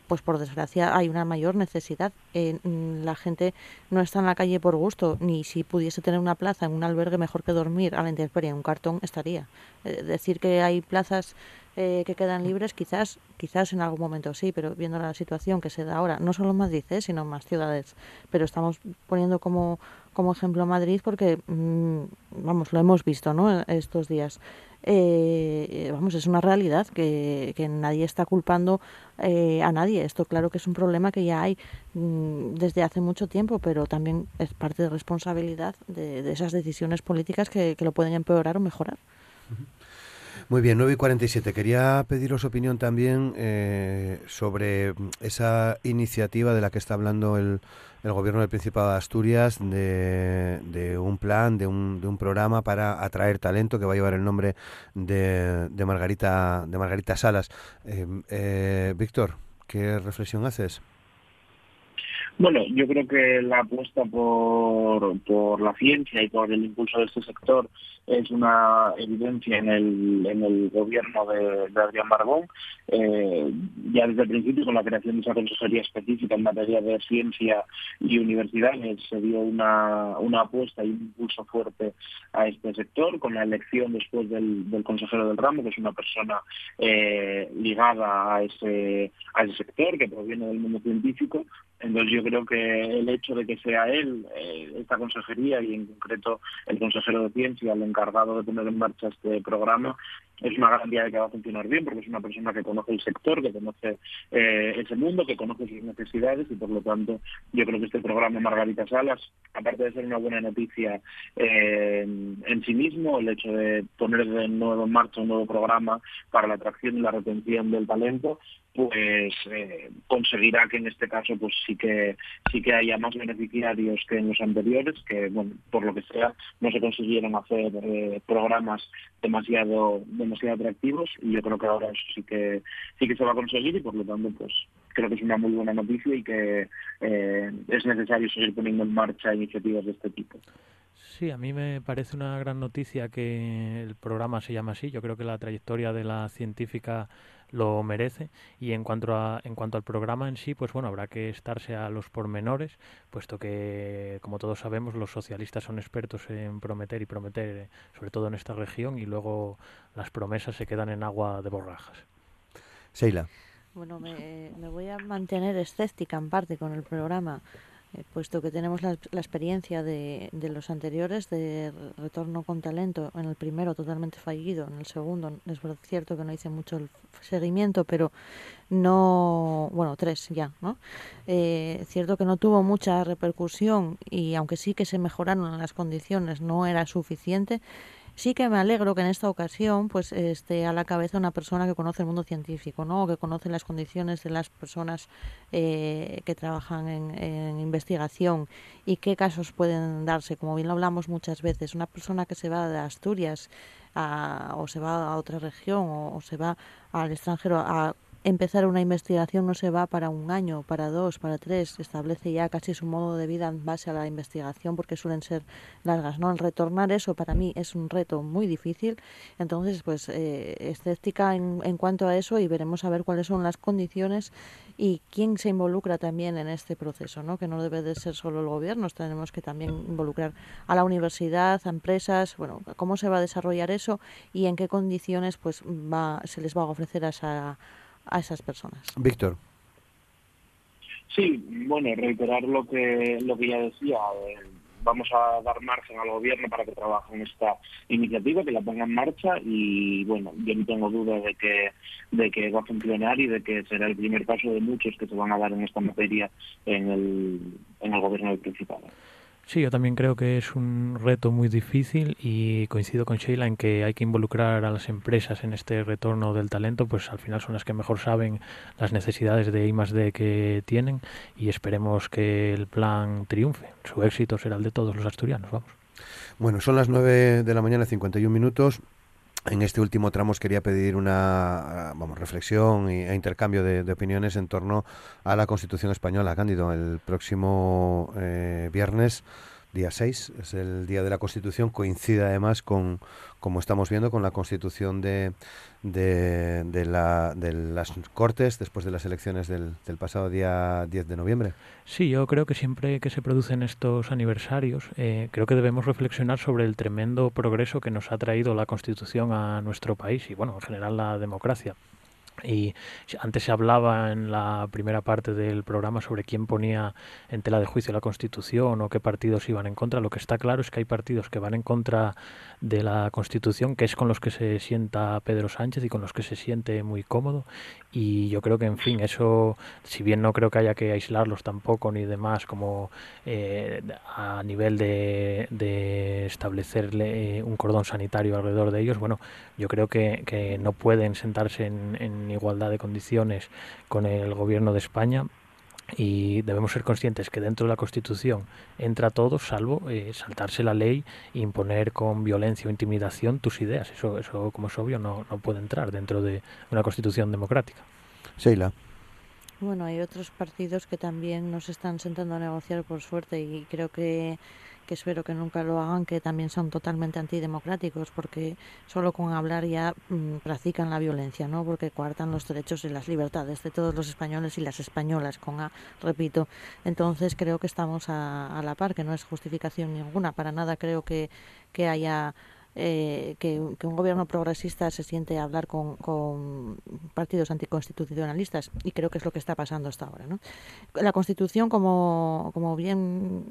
pues por desgracia hay una mayor necesidad. Eh, mm, la gente no está en la calle por gusto, ni si pudiese tener una plaza en un albergue mejor que dormir a la intemperie en un cartón estaría. Eh, decir que hay plazas eh, que quedan libres, quizás, quizás en algún momento sí, pero viendo la situación que se da ahora, no solo en Madrid, sino en más ciudades, pero estamos poniendo como, como ejemplo Madrid porque, mm, vamos, lo hemos visto ¿no? estos días. Eh, vamos, es una realidad que, que nadie está culpando eh, a nadie. Esto claro que es un problema que ya hay mm, desde hace mucho tiempo, pero también es parte de responsabilidad de, esas decisiones políticas que, que, lo pueden empeorar o mejorar. Muy bien, 9 y 47. Quería pediros opinión también eh, sobre esa iniciativa de la que está hablando el, el gobierno del Principado de Asturias de, un plan, de un, de un, programa para atraer talento que va a llevar el nombre de, de Margarita de Margarita Salas. Eh, eh, Víctor, ¿qué reflexión haces? Bueno, yo creo que la apuesta por, por la ciencia y por el impulso de este sector es una evidencia en el, en el gobierno de, Adrián Barbón. Eh, ya desde el principio, con la creación de esa consejería específica en materia de ciencia y universidades, se dio una, una apuesta y un impulso fuerte a este sector, con la elección después del, del consejero del ramo, que es una persona eh, ligada a ese, a ese sector, que proviene del mundo científico. Entonces yo creo que el hecho de que sea él, eh, esta consejería y en concreto el consejero de ciencia, el encargado de poner en marcha este programa, es una garantía de que va a funcionar bien porque es una persona que conoce el sector, que conoce eh, ese mundo, que conoce sus necesidades y por lo tanto yo creo que este programa Margarita Salas, aparte de ser una buena noticia eh, en sí mismo, el hecho de poner de nuevo en marcha un nuevo programa para la atracción y la retención del talento, pues eh, conseguirá que en este caso pues sí que sí que haya más beneficiarios que en los anteriores que bueno por lo que sea no se consiguieron hacer eh, programas demasiado demasiado atractivos y yo creo que ahora eso sí que sí que se va a conseguir y por lo tanto pues creo que es una muy buena noticia y que eh, es necesario seguir poniendo en marcha iniciativas de este tipo. Sí, a mí me parece una gran noticia que el programa se llama así. Yo creo que la trayectoria de la científica lo merece. Y en cuanto a, en cuanto al programa en sí pues bueno habrá que estarse a los pormenores puesto que como todos sabemos los socialistas son expertos en prometer y prometer sobre todo en esta región y luego las promesas se quedan en agua de borrajas. Sheila. Bueno me, me voy a mantener escéptica en parte con el programa puesto que tenemos la, la experiencia de, de, los anteriores de retorno con talento, en el primero totalmente fallido, en el segundo es cierto que no hice mucho el seguimiento, pero no, bueno, tres ya, ¿no? Eh, cierto que no tuvo mucha repercusión y aunque sí que se mejoraron las condiciones, no era suficiente sí que me alegro que en esta ocasión pues esté a la cabeza una persona que conoce el mundo científico, ¿no? O que conoce las condiciones de las personas eh, que trabajan en, investigación y qué casos pueden darse, como bien lo hablamos muchas veces, una persona que se va de Asturias a, o se va a otra región o, o se va al extranjero a empezar una investigación no se va para un año, para dos, para tres, establece ya casi su modo de vida en base a la investigación porque suelen ser largas, ¿no? El retornar eso para mí es un reto muy difícil, entonces pues eh, escéptica en, en cuanto a eso y veremos a ver cuáles son las condiciones y quién se involucra también en este proceso, ¿no? Que no debe de ser solo el gobierno, tenemos que también involucrar a la universidad, a empresas, bueno, cómo se va a desarrollar eso y en qué condiciones pues va, se les va a ofrecer a esa a esas personas. Víctor. Sí, bueno, reiterar lo que lo que ya decía. Eh, vamos a dar margen al gobierno para que trabaje en esta iniciativa, que la ponga en marcha y bueno, yo no tengo duda de que de que va a funcionar y de que será el primer paso de muchos que se van a dar en esta materia en el, en el gobierno del Principado. Sí, yo también creo que es un reto muy difícil y coincido con Sheila en que hay que involucrar a las empresas en este retorno del talento, pues al final son las que mejor saben las necesidades de I más D que tienen y esperemos que el plan triunfe. Su éxito será el de todos los asturianos, vamos. Bueno, son las 9 de la mañana, 51 minutos. En este último tramo os quería pedir una vamos, reflexión e intercambio de, opiniones en torno a la Constitución española. Cándido, el próximo eh, viernes, día 6, es el día de la Constitución, coincide además con, como estamos viendo, con la Constitución de, de, de, la, de las Cortes después de las elecciones del, del, pasado día 10 de noviembre. Sí, yo creo que siempre que se producen estos aniversarios, eh, creo que debemos reflexionar sobre el tremendo progreso que nos ha traído la Constitución a nuestro país y, bueno, en general la democracia. Y antes se hablaba en la primera parte del programa sobre quién ponía en tela de juicio la Constitución o qué partidos iban en contra. Lo que está claro es que hay partidos que van en contra de la Constitución, que es con los que se sienta Pedro Sánchez y con los que se siente muy cómodo. Y yo creo que, en fin, eso, si bien no creo que haya que aislarlos tampoco ni demás, como eh, a nivel de, de establecerle un cordón sanitario alrededor de ellos, bueno, yo creo que, que no pueden sentarse en, en igualdad de condiciones con el gobierno de España y debemos ser conscientes que dentro de la Constitución entra todo salvo eh, saltarse la ley e imponer con violencia o intimidación tus ideas. Eso, eso como es obvio, no, no puede entrar dentro de una Constitución democrática. Sheila. Bueno, hay otros partidos que también nos están sentando a negociar por suerte y creo que que espero que nunca lo hagan, que también son totalmente antidemocráticos, porque solo con hablar ya mmm, practican la violencia, ¿no? Porque coartan los derechos y las libertades de todos los españoles y las españolas, con A, repito. Entonces creo que estamos a, a la par, que no es justificación ninguna, para nada creo que, que haya eh, que, un gobierno progresista se siente a hablar con, con, partidos anticonstitucionalistas y creo que es lo que está pasando hasta ahora. ¿no? La Constitución, como, como bien,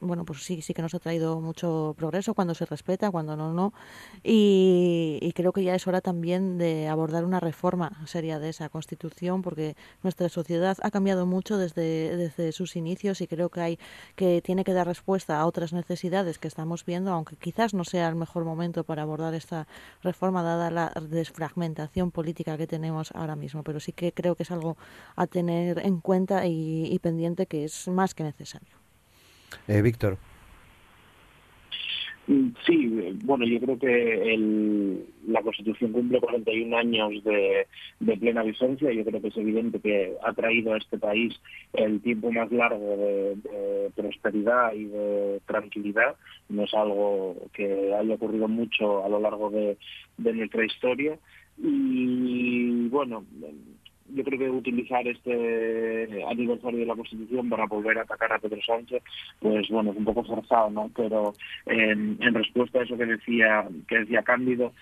bueno, pues sí, sí que nos ha traído mucho progreso cuando se respeta, cuando no, no. Y, y creo que ya es hora también de abordar una reforma seria de esa Constitución porque nuestra sociedad ha cambiado mucho desde, desde sus inicios y creo que hay que tiene que dar respuesta a otras necesidades que estamos viendo, aunque quizás no sea el mejor momento para abordar esta reforma, dada la desfragmentación política que tenemos ahora mismo. Pero sí que creo que es algo a tener en cuenta y, y pendiente que es más que necesario. Eh, Víctor. Sí, bueno, yo creo que el, la Constitución cumple 41 años de, plena vigencia. Yo creo que es evidente que ha traído a este país el tiempo más largo de, prosperidad y de tranquilidad. No es algo que haya ocurrido mucho a lo largo de nuestra historia. Y bueno, yo creo que utilizar este aniversario de la Constitución para volver a atacar a Pedro Sánchez, pues bueno, es un poco forzado, ¿no? Pero en, en respuesta a eso que decía, que decía Cándido,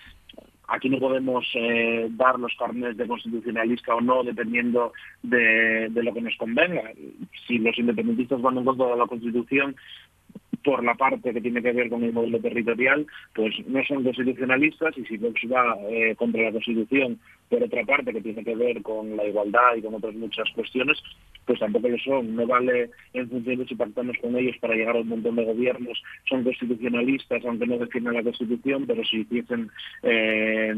aquí no podemos eh, dar los carnets de constitucionalista o no dependiendo de, de lo que nos convenga. Si los independentistas van en contra de la Constitución, por la parte que tiene que ver con el modelo territorial, pues no son constitucionalistas y si Vox va eh, contra la Constitución por otra parte que tiene que ver con la igualdad y con otras muchas cuestiones, pues tampoco lo son. No vale en función de si pactamos con ellos para llegar a un montón de gobiernos, son constitucionalistas, aunque no defiendan la Constitución, pero si hiciesen eh,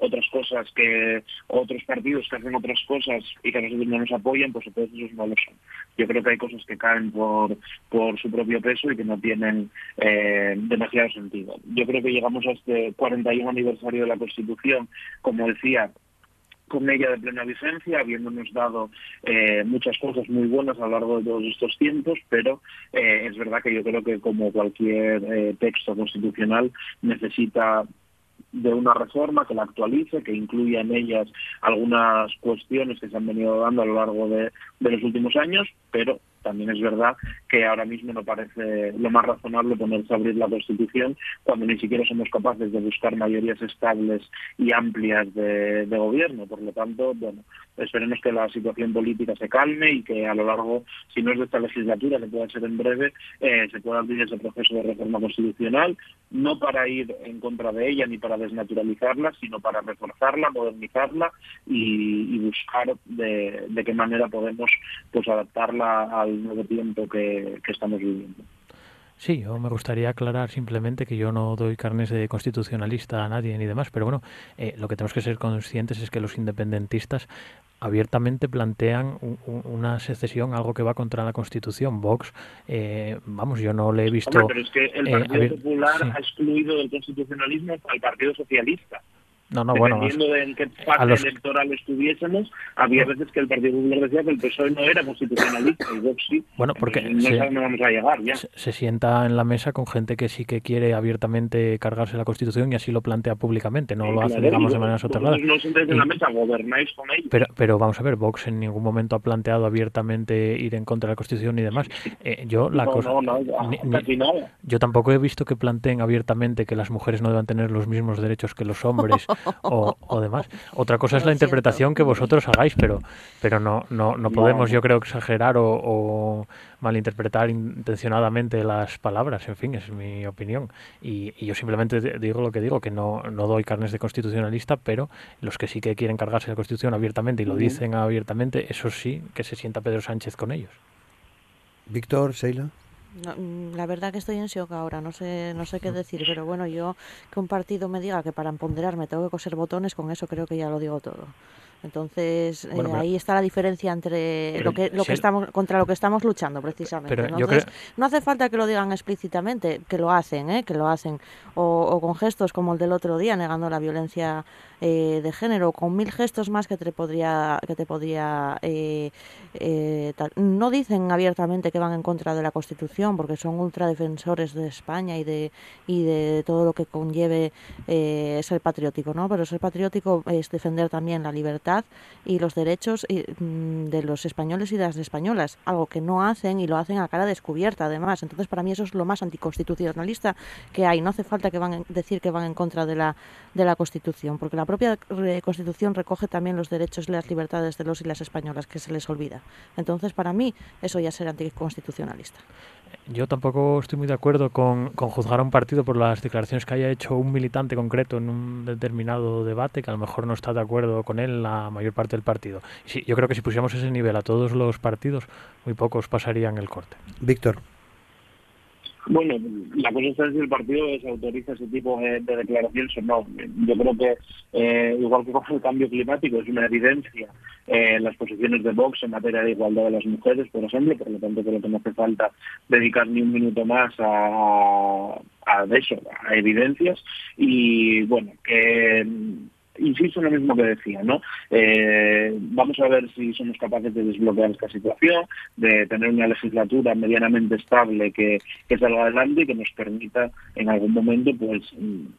otras cosas que otros partidos que hacen otras cosas y que nosotros no nos apoyan, pues entonces esos no lo son. Yo creo que hay cosas que caen por, por su propio peso y que no tienen eh, demasiado sentido. Yo creo que llegamos a este 41 aniversario de la Constitución, como decía, con ella de plena vigencia, habiéndonos dado eh, muchas cosas muy buenas a lo largo de todos estos tiempos, pero eh, es verdad que yo creo que como cualquier eh, texto constitucional necesita de una reforma que la actualice, que incluya en ellas algunas cuestiones que se han venido dando a lo largo de los últimos años, pero también es verdad que ahora mismo no parece lo más razonable ponerse a abrir la Constitución cuando ni siquiera somos capaces de buscar mayorías estables y amplias de, gobierno. Por lo tanto, bueno, esperemos que la situación política se calme y que a lo largo, si no es de esta legislatura, que pueda ser en breve, eh, se pueda abrir ese proceso de reforma constitucional, no para ir en contra de ella ni para desnaturalizarla, sino para reforzarla, modernizarla y, buscar de, qué manera podemos pues adaptarla al nuevo tiempo que, estamos viviendo. Sí, yo me gustaría aclarar simplemente que yo no doy carnes de constitucionalista a nadie ni demás, pero bueno, eh, lo que tenemos que ser conscientes es que los independentistas abiertamente plantean una secesión, algo que va contra la Constitución. Vox, eh, vamos, yo no le he visto... pero es que el eh, Partido Popular ha excluido del constitucionalismo al Partido Socialista. No, no, Dependiendo bueno, de en qué parte electoral estuviésemos, había veces que el Partido Popular decía que el PSOE no era constitucionalista y Vox sí. Bueno, porque no se, vamos a llegar ya. Se, sienta en la mesa con gente que sí que quiere abiertamente cargarse la Constitución y así lo plantea públicamente, no lo hace, digamos, de manera soterrada. No sentáis en la mesa, gobernáis con ellos. Pero, pero vamos a ver, Vox en ningún momento ha planteado abiertamente ir en contra de la Constitución y demás. Eh, yo la cosa... No, no, nada. Yo tampoco he visto que planteen abiertamente que las mujeres no deban tener los mismos derechos que los hombres o, demás. Otra cosa es la interpretación que vosotros hagáis, pero, pero no, no, no podemos, yo creo, exagerar o, malinterpretar intencionadamente las palabras. En fin, es mi opinión. Y, yo simplemente digo lo que digo, que no, no doy carnes de constitucionalista, pero los que sí que quieren cargarse de la Constitución abiertamente y lo dicen abiertamente, eso sí, que se sienta Pedro Sánchez con ellos. Víctor, Sheila. Mm, la verdad que estoy en shock ahora, no sé, no sé qué decir, pero bueno, yo que un partido me diga que para empoderarme tengo que coser botones, con eso creo que ya lo digo todo. Entonces eh, ahí está la diferencia entre lo que lo que estamos contra lo que estamos luchando precisamente. Entonces, no hace falta que lo digan explícitamente, que lo hacen, ¿eh? que lo hacen, o, o, con gestos como el del otro día negando la violencia eh, de género, con mil gestos más que te podría que te podría eh, no dicen abiertamente que van en contra de la Constitución porque son ultradefensores de España y de y de todo lo que conlleve ser patriótico, ¿no? Pero ser patriótico es defender también la libertad y los derechos mm, de los españoles y de las españolas, algo que no hacen y lo hacen a cara descubierta además. Entonces para mí eso es lo más anticonstitucionalista que hay. No hace falta que van decir que van en contra de la, de la Constitución, porque la propia Constitución recoge también los derechos y las libertades de los y las españolas que se les olvida. Entonces para mí eso ya será anticonstitucionalista. Yo tampoco estoy muy de acuerdo con, con, juzgar a un partido por las declaraciones que haya hecho un militante concreto en un determinado debate, que a lo mejor no está de acuerdo con él la mayor parte del partido. Sí, yo creo que si pusiéramos ese nivel a todos los partidos, muy pocos pasarían el corte. Víctor. Bueno, la cosa es si el partido desautoriza ese tipo de, declaraciones o no. Yo creo que, eh, igual que con el cambio climático, es una evidencia eh, las posiciones de Vox en materia de igualdad de las mujeres, por ejemplo, por lo tanto creo que no hace falta dedicar ni un minuto más a, a eso, a evidencias. Y bueno, que insisto en lo mismo que decía, ¿no? Eh, vamos a ver si somos capaces de desbloquear esta situación, de tener una legislatura medianamente estable que, que salga adelante y que nos permita en algún momento pues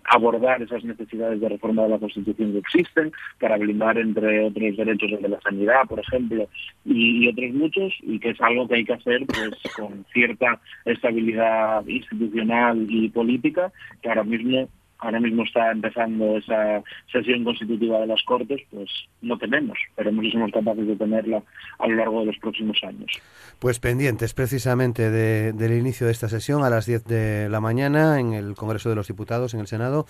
abordar esas necesidades de reforma de la Constitución que existen para blindar entre otros derechos el de la sanidad, por ejemplo, y, y otros muchos, y que es algo que hay que hacer pues con cierta estabilidad institucional y política que ahora mismo ahora mismo está empezando esa sesión constitutiva de las Cortes, pues no tenemos. Esperemos si somos capaces de tenerla a lo largo de los próximos años. Pues pendientes precisamente del inicio de esta sesión a las 10 de la mañana en el Congreso de los Diputados, en el Senado.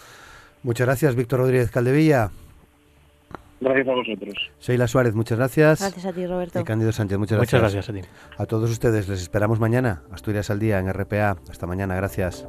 Muchas gracias, Víctor Rodríguez Caldevilla. Gracias a vosotros. Sheila Suárez, muchas gracias. Gracias a ti, Roberto. Y Cándido Sánchez, muchas gracias. Muchas gracias a ti. A todos ustedes les esperamos mañana. Asturias al día en RPA. Hasta mañana, gracias.